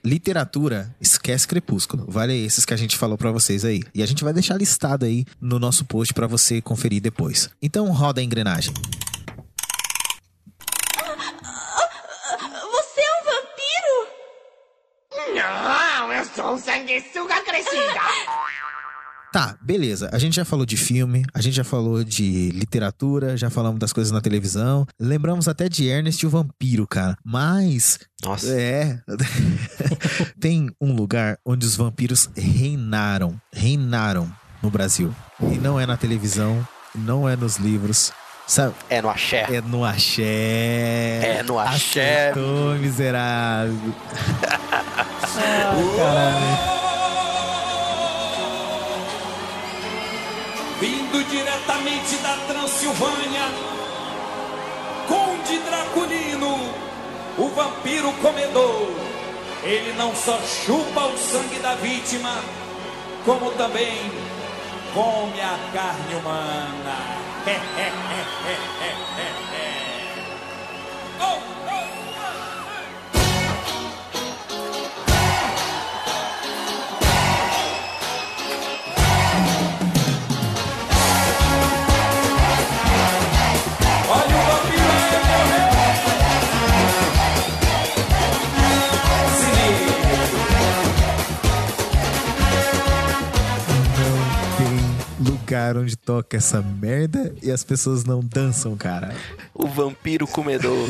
Literatura, esquece Crepúsculo. Vale esses que a gente falou pra vocês aí. E a gente vai deixar listado aí no nosso post pra você conferir depois. Então roda a engrenagem. Sou um sanguessuga crescida. Tá, beleza. A gente já falou de filme, a gente já falou de literatura, já falamos das coisas na televisão. Lembramos até de Ernest e o Vampiro, cara. Mas. Nossa. É. Tem um lugar onde os vampiros reinaram. Reinaram no Brasil. E não é na televisão, não é nos livros. Sabe? É no axé. É no axé. É no axé. Acertou, miserável. Vindo diretamente da Transilvânia, Conde Draculino, o vampiro comedor. Ele não só chupa o sangue da vítima, como também come a carne humana. Oh, lugar onde toca essa merda e as pessoas não dançam, cara. O vampiro comedor.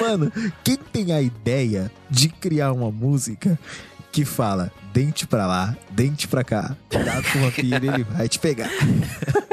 Mano, quem tem a ideia de criar uma música que fala dente pra lá, dente pra cá, cuidado com o vampiro, ele vai te pegar.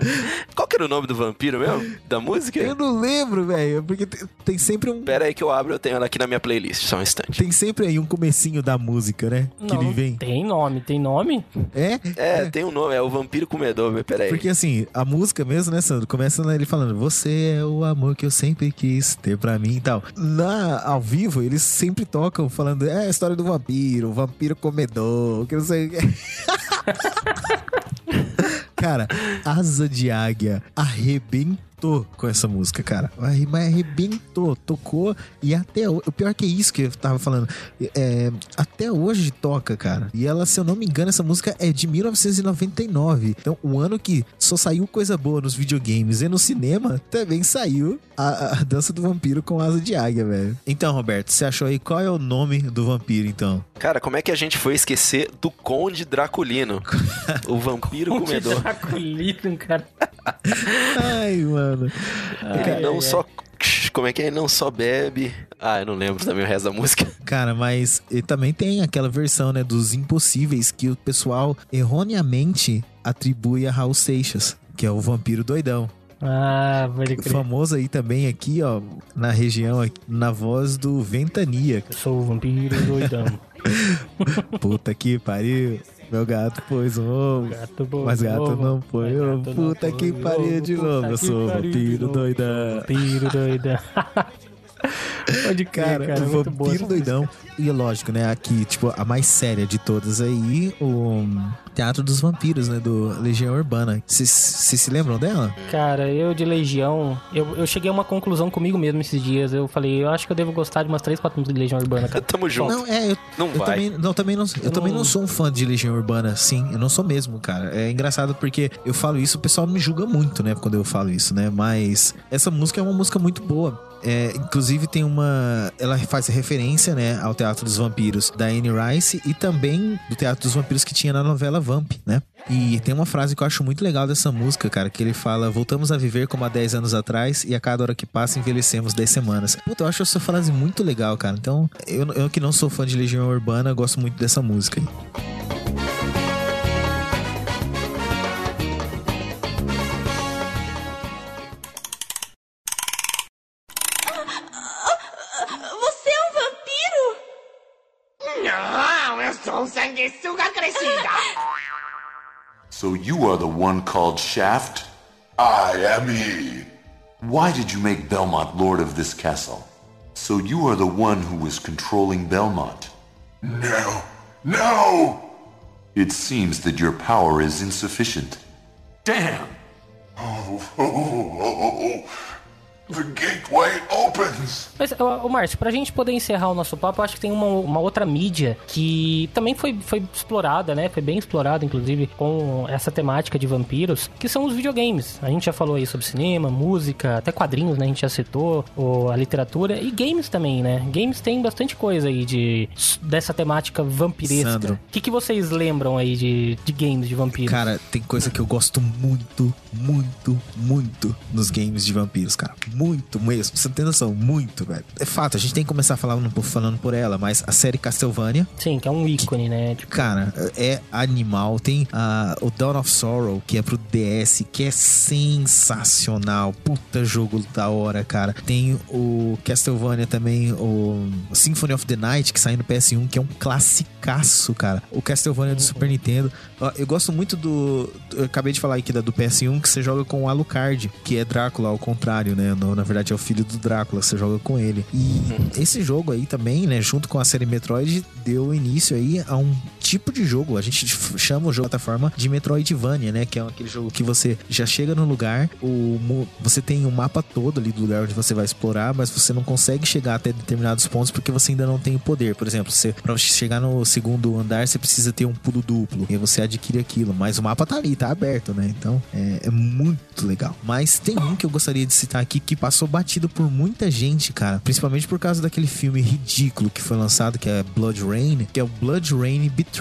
Qual que era o nome do vampiro mesmo? Da música? Eu não lembro, velho, porque tem, sempre um Pera aí que eu abro, eu tenho ela aqui na minha playlist, só um instante. tem sempre aí um comecinho da música, né? Que Não, ele vem. Tem nome, tem nome? É? É, tem um nome, é o Vampiro Comedor, mas pera aí. Porque assim, a música mesmo, né, Sandro? Começa ele falando, você é o amor que eu sempre quis ter pra mim e tal. Na, ao vivo, eles sempre tocam falando, é a história do vampiro, o vampiro comedor, que não sei o que. Cara, Asa de Águia arrebentou com essa música, cara. Mas arrebentou, tocou e até o, o pior que é isso que eu tava falando, é, até hoje toca, cara. E ela, se eu não me engano, essa música é de 1999. Então, o ano que só saiu coisa boa nos videogames e no cinema, também saiu a, a dança do vampiro com asa de águia, velho. Então, Roberto, você achou aí qual é o nome do vampiro, então? Cara, como é que a gente foi esquecer do Conde Draculino? o Vampiro Comedor. Draculino, cara. Ai, mano. Ele não só. Como é que é? Ele não só bebe. Ah, eu não lembro também o resto da música. Cara, mas e também tem aquela versão, né, dos impossíveis que o pessoal erroneamente atribui a Raul Seixas, que é o vampiro doidão. Ah, pode crer. Famoso aí também aqui, ó, na região, aqui, na voz do Ventania. Eu sou o vampiro doidão. Puta que pariu. Meu gato pôs um ovo. Gato bom, Mas gato ovo. não põe ovo. não Puta que pariu de novo. Eu sou vampiro novo. doidão. Vampiro doidão. Pode crer, Cara, cara. o muito boa Vampiro Doidão. E lógico, né? Aqui, tipo, a mais séria de todas aí, o Teatro dos Vampiros, né? Do Legião Urbana. Vocês se lembram dela? Cara, eu de Legião, eu, eu cheguei a uma conclusão comigo mesmo esses dias. Eu falei, eu acho que eu devo gostar de umas 3, 4 músicas de Legião Urbana, cara. Tamo junto. Não, é, eu, Não eu vai. também, não, também não, eu também não- não sou um fã de Legião Urbana, sim. Eu não sou mesmo, cara. É engraçado porque eu falo isso, o pessoal me julga muito, né? Quando eu falo isso, né? Mas essa música é uma música muito boa. É, inclusive tem uma. Ela faz referência, né, ao Teatro dos Vampiros da Anne Rice e também do Teatro dos Vampiros que tinha na novela Vamp, né? E tem uma frase que eu acho muito legal dessa música, cara, que ele fala: Voltamos a viver como há 10 anos atrás e a cada hora que passa envelhecemos 10 semanas. Puta, eu acho essa frase muito legal, cara. Então, eu, eu que não sou fã de Legião Urbana, gosto muito dessa música aí. So you are the one called Shaft? I am he. Why did you make Belmont lord of this castle? So you are the one who is controlling Belmont? No. No! It seems that your power is insufficient. Damn! Oh, oh, oh, oh. oh, oh. The gateway opens! Mas, ô, ô, Márcio, pra gente poder encerrar o nosso papo, eu acho que tem uma, uma outra mídia que também foi, foi explorada, né? Foi bem explorada, inclusive, com essa temática de vampiros, que são os videogames. A gente já falou aí sobre cinema, música, até quadrinhos, né? A gente já citou, ou a literatura, e games também, né? Games tem bastante coisa aí de, dessa temática vampiresca. O que, que vocês lembram aí de, de games de vampiros? Cara, tem coisa que eu gosto muito, muito, muito nos games de vampiros, cara. Muito mesmo. Você não tem noção, muito, velho. É fato, a gente tem que começar falando, falando por ela, mas a série Castlevania, Sim, que é um ícone, né? Tipo, cara, é animal. Tem ah, o Dawn of Sorrow, que é pro DS, que é sensacional. Puta jogo da hora, cara. Tem o Castlevania também, o Symphony of the Night, que sai no PS1, que é um classicaço, cara. O Castlevania do Super Nintendo. Eu gosto muito do. Eu acabei de falar aqui da do PS1, que você joga com o Alucard, que é Drácula, ao contrário, né? No- na verdade, é o filho do Drácula, você joga com ele. E esse jogo aí também, né, junto com a série Metroid, deu início aí a um tipo de jogo. A gente chama o jogo de plataforma de Metroidvania, né? Que é aquele jogo que você já chega no lugar, o, você tem o mapa todo ali do lugar onde você vai explorar, mas você não consegue chegar até determinados pontos porque você ainda não tem o poder. Por exemplo, você, pra você chegar no segundo andar, você precisa ter um pulo duplo. E você adquire aquilo. Mas o mapa tá ali, tá aberto, né? Então é, é muito legal. Mas tem um que eu gostaria de citar aqui que passou batido por muita gente, cara. Principalmente por causa daquele filme ridículo que foi lançado, que é Blood Rain, que é o Blood Rain Betrayal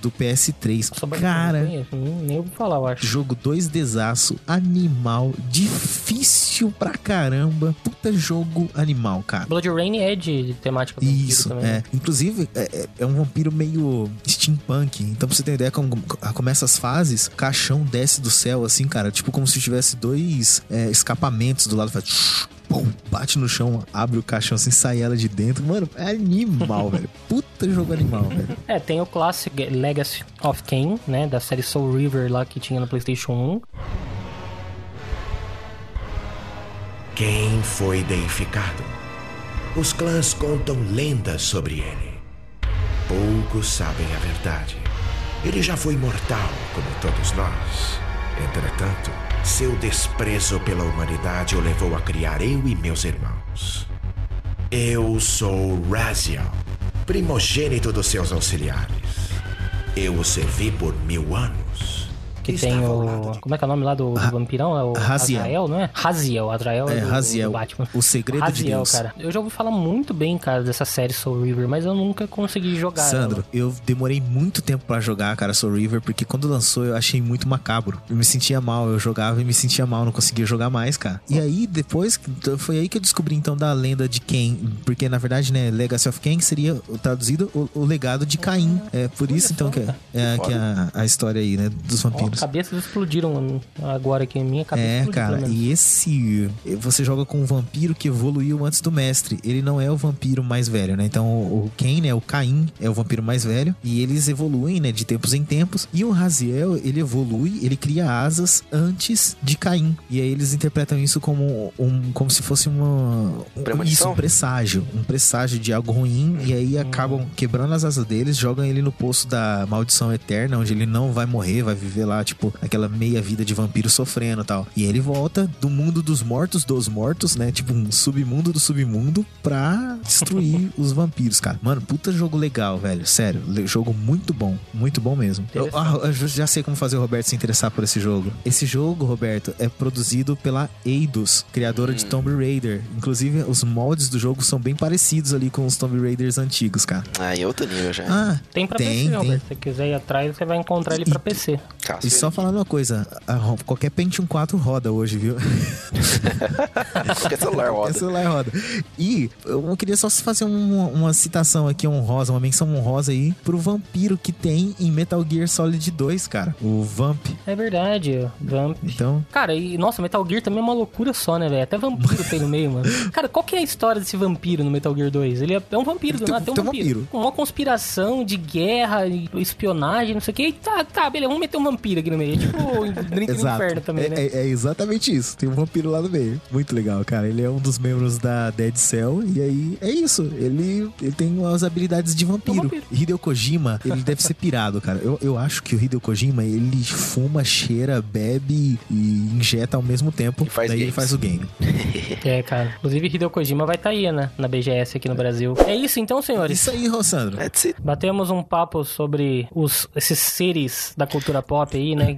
do PS3. sobre Cara, não conheço, nem ouvi falar, eu acho. Jogo 2 desaço, animal, difícil pra caramba. Puta jogo animal, cara. Blood Rain é de, temática vampiro Isso, também. é. né? Inclusive, é, é- é um vampiro meio steampunk. Então, pra você ter ideia, como começa as fases, o caixão desce do céu, assim, cara. Tipo como se tivesse dois é, escapamentos do lado. Faz... pum, bate no chão, abre o caixão assim, sai ela de dentro. Mano, é animal, velho. Puta jogo animal, velho. É, tem o clássico Legacy of Kain, né? Da série Soul River lá que tinha no PlayStation 1. Quem foi deificado? Os clãs contam lendas sobre ele. Poucos sabem a verdade. Ele já foi mortal, como todos nós. Entretanto, seu desprezo pela humanidade o levou a criar eu e meus irmãos. Eu sou Raziel, primogênito dos seus auxiliares. Eu o servi por mil anos. Que tem o. Como é que é o nome lá do, do vampirão? É o Raziel. Azrael, não é? Raziel, Azrael é, É, do, Raziel, do Batman. o segredo de Raziel, Deus. cara. Eu já ouvi falar muito bem, cara, dessa série Soul River, mas eu nunca consegui jogar. Sandro, ela. eu demorei muito tempo pra jogar, cara, Soul River, porque quando lançou eu achei muito macabro. Eu me sentia mal, eu jogava e me sentia mal, não conseguia jogar mais, cara. E aí, depois, foi aí que eu descobri então da lenda de Cain, porque na verdade, né, Legacy of Cain seria traduzido o, o legado de Caim. É por isso então que é, é, que a, a história aí, né, dos Ó, vampiros. cabeças explodiram agora aqui. Minha cabeça É, explodiu, cara, e esse. Você joga com um vampiro que evoluiu antes do mestre. Ele não é o vampiro mais velho, né? Então o Cain, né? O Caim é o vampiro mais velho. E eles evoluem, né? De tempos em tempos. E o Raziel, ele evolui, ele cria asas antes de Caim. E aí eles interpretam isso como um. como se fosse uma. um-? Isso, um presságio. Um presságio de algo ruim. E aí acabam quebrando as asas deles, jogam ele no poço da maldição eterna, onde ele não vai morrer, vai viver lá, tipo, aquela meia vida de vampiro sofrendo e tal. E ele volta do mundo dos mortos dos mortos, né? Tipo, um submundo do submundo pra destruir os vampiros, cara. Mano, puta jogo legal, velho. Sério, jogo muito bom. Muito bom mesmo. Eu, ah, eu já sei como fazer o Roberto se interessar por esse jogo. Esse jogo, Roberto, é produzido pela Eidos, criadora de Tomb Raider. Inclusive, os moldes do jogo são bem parecidos ali com os Tomb Raiders antigos, cara. Aí é outro nível já. Ah, Tem pra tem, PC, tem. Roberto. Se você quiser ir atrás, você vai encontrar ele pra PC. Caso E só falando uma coisa, a qualquer Pentium 4 roda hoje, viu? Qualquer celular roda. Qualquer celular roda. E eu queria só fazer um- uma citação aqui honrosa, uma menção honrosa aí pro vampiro que tem em Metal Gear Solid 2, cara. O Vamp. É verdade, Vamp. Então, Cara, e nossa, Metal Gear também é uma loucura só, né, velho? Até vampiro tem no meio, mano. Cara, qual que é a história desse vampiro no Metal Gear 2? Ele é, é um vampiro, do Tem- nada, tem um tem vampiro. vampiro. Uma conspiração de guerra, e espionagem, não sei o que. E tá, tá, beleza, vamos meter um vampiro aqui. Sangue no meio. É tipo o Drink no. Inferno também, é, né? é- é exatamente isso. Tem um vampiro lá no meio. Muito legal, cara. Ele é um dos membros da Dead Cell. E aí, é isso. Ele, ele tem as habilidades de vampiro. vampiro. Hideo Kojima, ele deve ser pirado, cara. Eu, eu acho que o Hideo Kojima, ele fuma, cheira, bebe e injeta ao mesmo tempo. E faz Daí ele games. faz o game. É, cara. Inclusive, Hideo Kojima vai estar aí, né? Na BGS aqui no Brasil. É isso então, senhores. Isso aí, Rossandro. Batemos um papo sobre os, esses seres da cultura pop aí, né?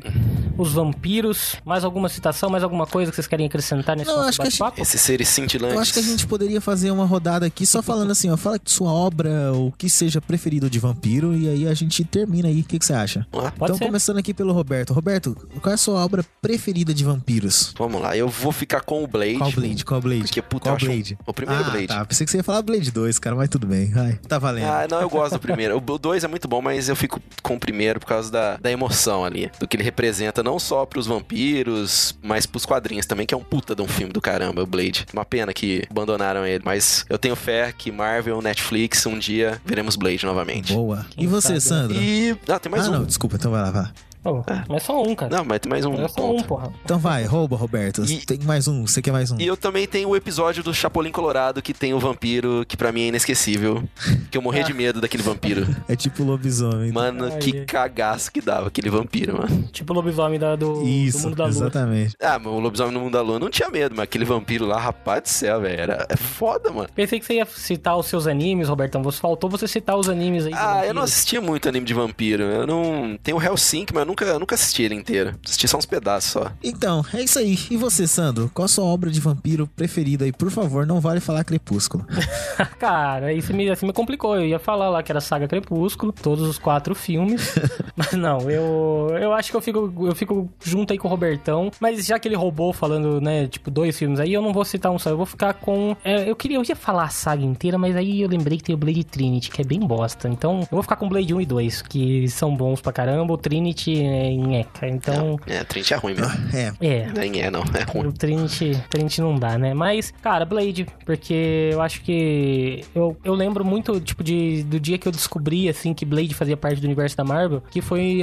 Os vampiros. Mais alguma citação, mais alguma coisa que vocês querem acrescentar nesse Não, acho que a gente- bate-papo? Esses seres cintilantes. Eu acho que a gente poderia fazer uma rodada aqui só falando assim, ó. Fala sua obra, o que seja preferido de vampiro, e aí a gente termina aí. O que, que você acha? Pode então, ser. começando aqui pelo Roberto. Roberto, qual é a sua obra preferida de vampiros? Vamos lá, eu vou ficar com o Blade. Qual Blade? Qual Blade? Porque, puta, Qual eu acho um- Blade? o primeiro ah, Blade. Tá, pensei que você ia falar Blade 2, cara, mas tudo bem. Vai, tá valendo. Ah, não, eu gosto do primeiro. O 2 é muito bom, mas eu fico com o primeiro por causa da, da emoção ali. Do que ele representa não só pros vampiros, mas pros quadrinhos também, que é um puta de um filme do caramba, o Blade. Uma pena que abandonaram ele, mas eu tenho fé que Marvel, Netflix, um dia veremos Blade novamente. Boa. Quem e você, sabe? Sandra? E. Ah, tem mais ah, um. não, desculpa, então vai lá, vai. Pô, mas só um, cara. Não, mas tem mais um. é só um, porra. Então vai, rouba, Roberto. E- Tem mais um, você quer mais um? E eu também tenho o episódio do Chapolin Colorado, que tem o vampiro, que pra mim é inesquecível. Que eu morri de medo daquele vampiro. É tipo lobisomem. Mano, Ai, que cagaço que dava aquele vampiro, mano. Tipo o lobisomem da, do, do Isso, mundo da lua. exatamente. Ah, mas o lobisomem no mundo da lua não tinha medo, mas aquele vampiro lá, rapaz do céu, velho, era é foda, mano. Pensei que você ia citar os seus animes, Robertão. Você faltou você citar os animes aí. Ah, eu não assistia muito anime de vampiro. Eu não. Tem o Hellsink, mas eu nunca, nunca assisti ele inteiro. Assisti só uns pedaços só. Então, é isso aí. E você, Sandro? Qual a sua obra de vampiro preferida? E por favor, não vale falar Crepúsculo. Cara, você me, você me complicou. Eu ia falar lá que era Saga Crepúsculo, todos os quatro filmes. Mas não, eu, eu acho que eu fico, eu fico junto aí com o Robertão. Mas já que ele roubou falando, né, tipo, dois filmes aí, eu não vou citar um só. Eu vou ficar com. é, eu queria, eu ia falar a saga inteira, mas aí eu lembrei que tem o Blade Trinity, que é bem bosta. Então, eu vou ficar com Blade 1 e 2, que são bons pra caramba. O Trinity é nheca. Então, É, Trinity é ruim mesmo. É, é. Nem é, não. É ruim. O Trinity, Trinity não dá, né? Mas, cara, Blade, porque eu acho que. Eu, eu lembro muito, tipo, de, do dia que eu descobri, assim, que Blade fazia parte do universo da Marvel, que foi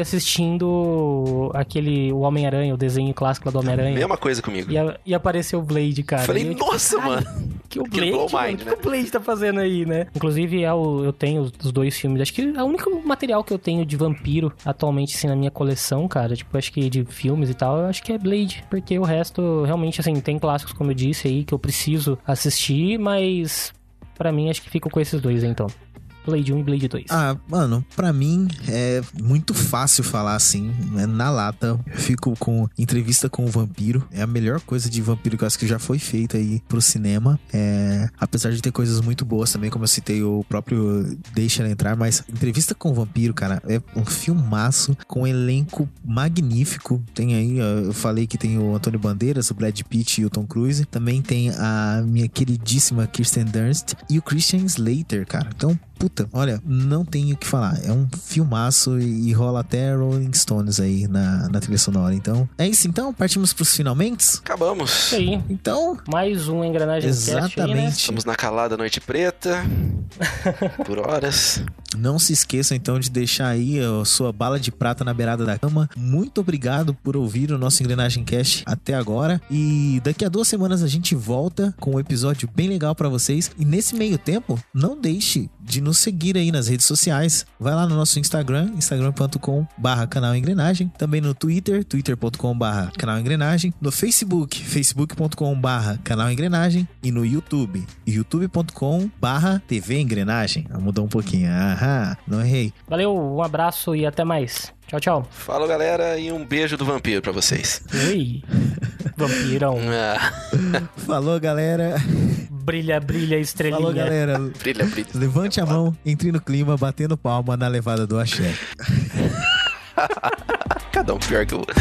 assistindo aquele. O Homem-Aranha, o desenho clássico lá do Homem-Aranha. Mesma coisa comigo. E, a- e apareceu o Blade, cara. Falei, eu, nossa, "Caralho, mano. Que o Blade, mano, mind, o né? que o Blade tá fazendo aí, né? Inclusive, é o- eu tenho os- os dois filmes. Acho que é o único material que eu tenho de vampiro atualmente, assim, na minha coleção, cara. Tipo, acho que de filmes e tal, eu acho que é Blade. Porque o resto, realmente, assim, tem clássicos, como eu disse aí, que eu preciso assistir, mas pra mim, acho que fico com esses dois, então. Blade 1 e Blade 2. Ah, mano, pra mim é muito fácil falar assim, né? na lata. Eu fico com entrevista com o vampiro. É a melhor coisa de vampiro que eu acho que já foi feita aí pro cinema. É, apesar de ter coisas muito boas também, como eu citei o próprio Deixa Ela Entrar, mas entrevista com o vampiro, cara, é um filmaço com um elenco magnífico. Tem aí, eu falei que tem o Antônio Bandeiras, o Brad Pitt e o Tom Cruise. Também tem a minha queridíssima Kirsten Dunst e o Christian Slater, cara. Então, puta, olha, não tenho o que falar. É um filmaço e, e rola até Rolling Stones aí na, na trilha sonora. Então, é isso então. Partimos pros finalmente. Acabamos. Isso aí. Então, Mais um Engrenagem Cast aí, né? exatamente. Estamos na calada noite preta. por horas. Não se esqueçam então de deixar aí a sua bala de prata na beirada da cama. Muito obrigado por ouvir o nosso Engrenagem Cast até agora. E daqui a duas semanas a gente volta com um episódio bem legal pra vocês. E nesse meio tempo, não deixe de nos seguir aí nas redes sociais. Vai lá no nosso Instagram, instagram.com barra canal Engrenagem. Também no Twitter, twitter.com barra canal Engrenagem. No Facebook, facebook.com barra canal Engrenagem. E no YouTube, youtube.com barra TV Engrenagem. Ah, Mudou um pouquinho. Não errei. Valeu, um abraço e até mais. Tchau, tchau. Falou, galera, e um beijo do vampiro pra vocês. Ui. Vampirão. Ah, Falou, galera. Brilha, brilha, estrelinha. Falou, galera. brilha, brilha. Levante a mão, entre no clima, batendo palma na levada do axé. Cada um pior que o outro.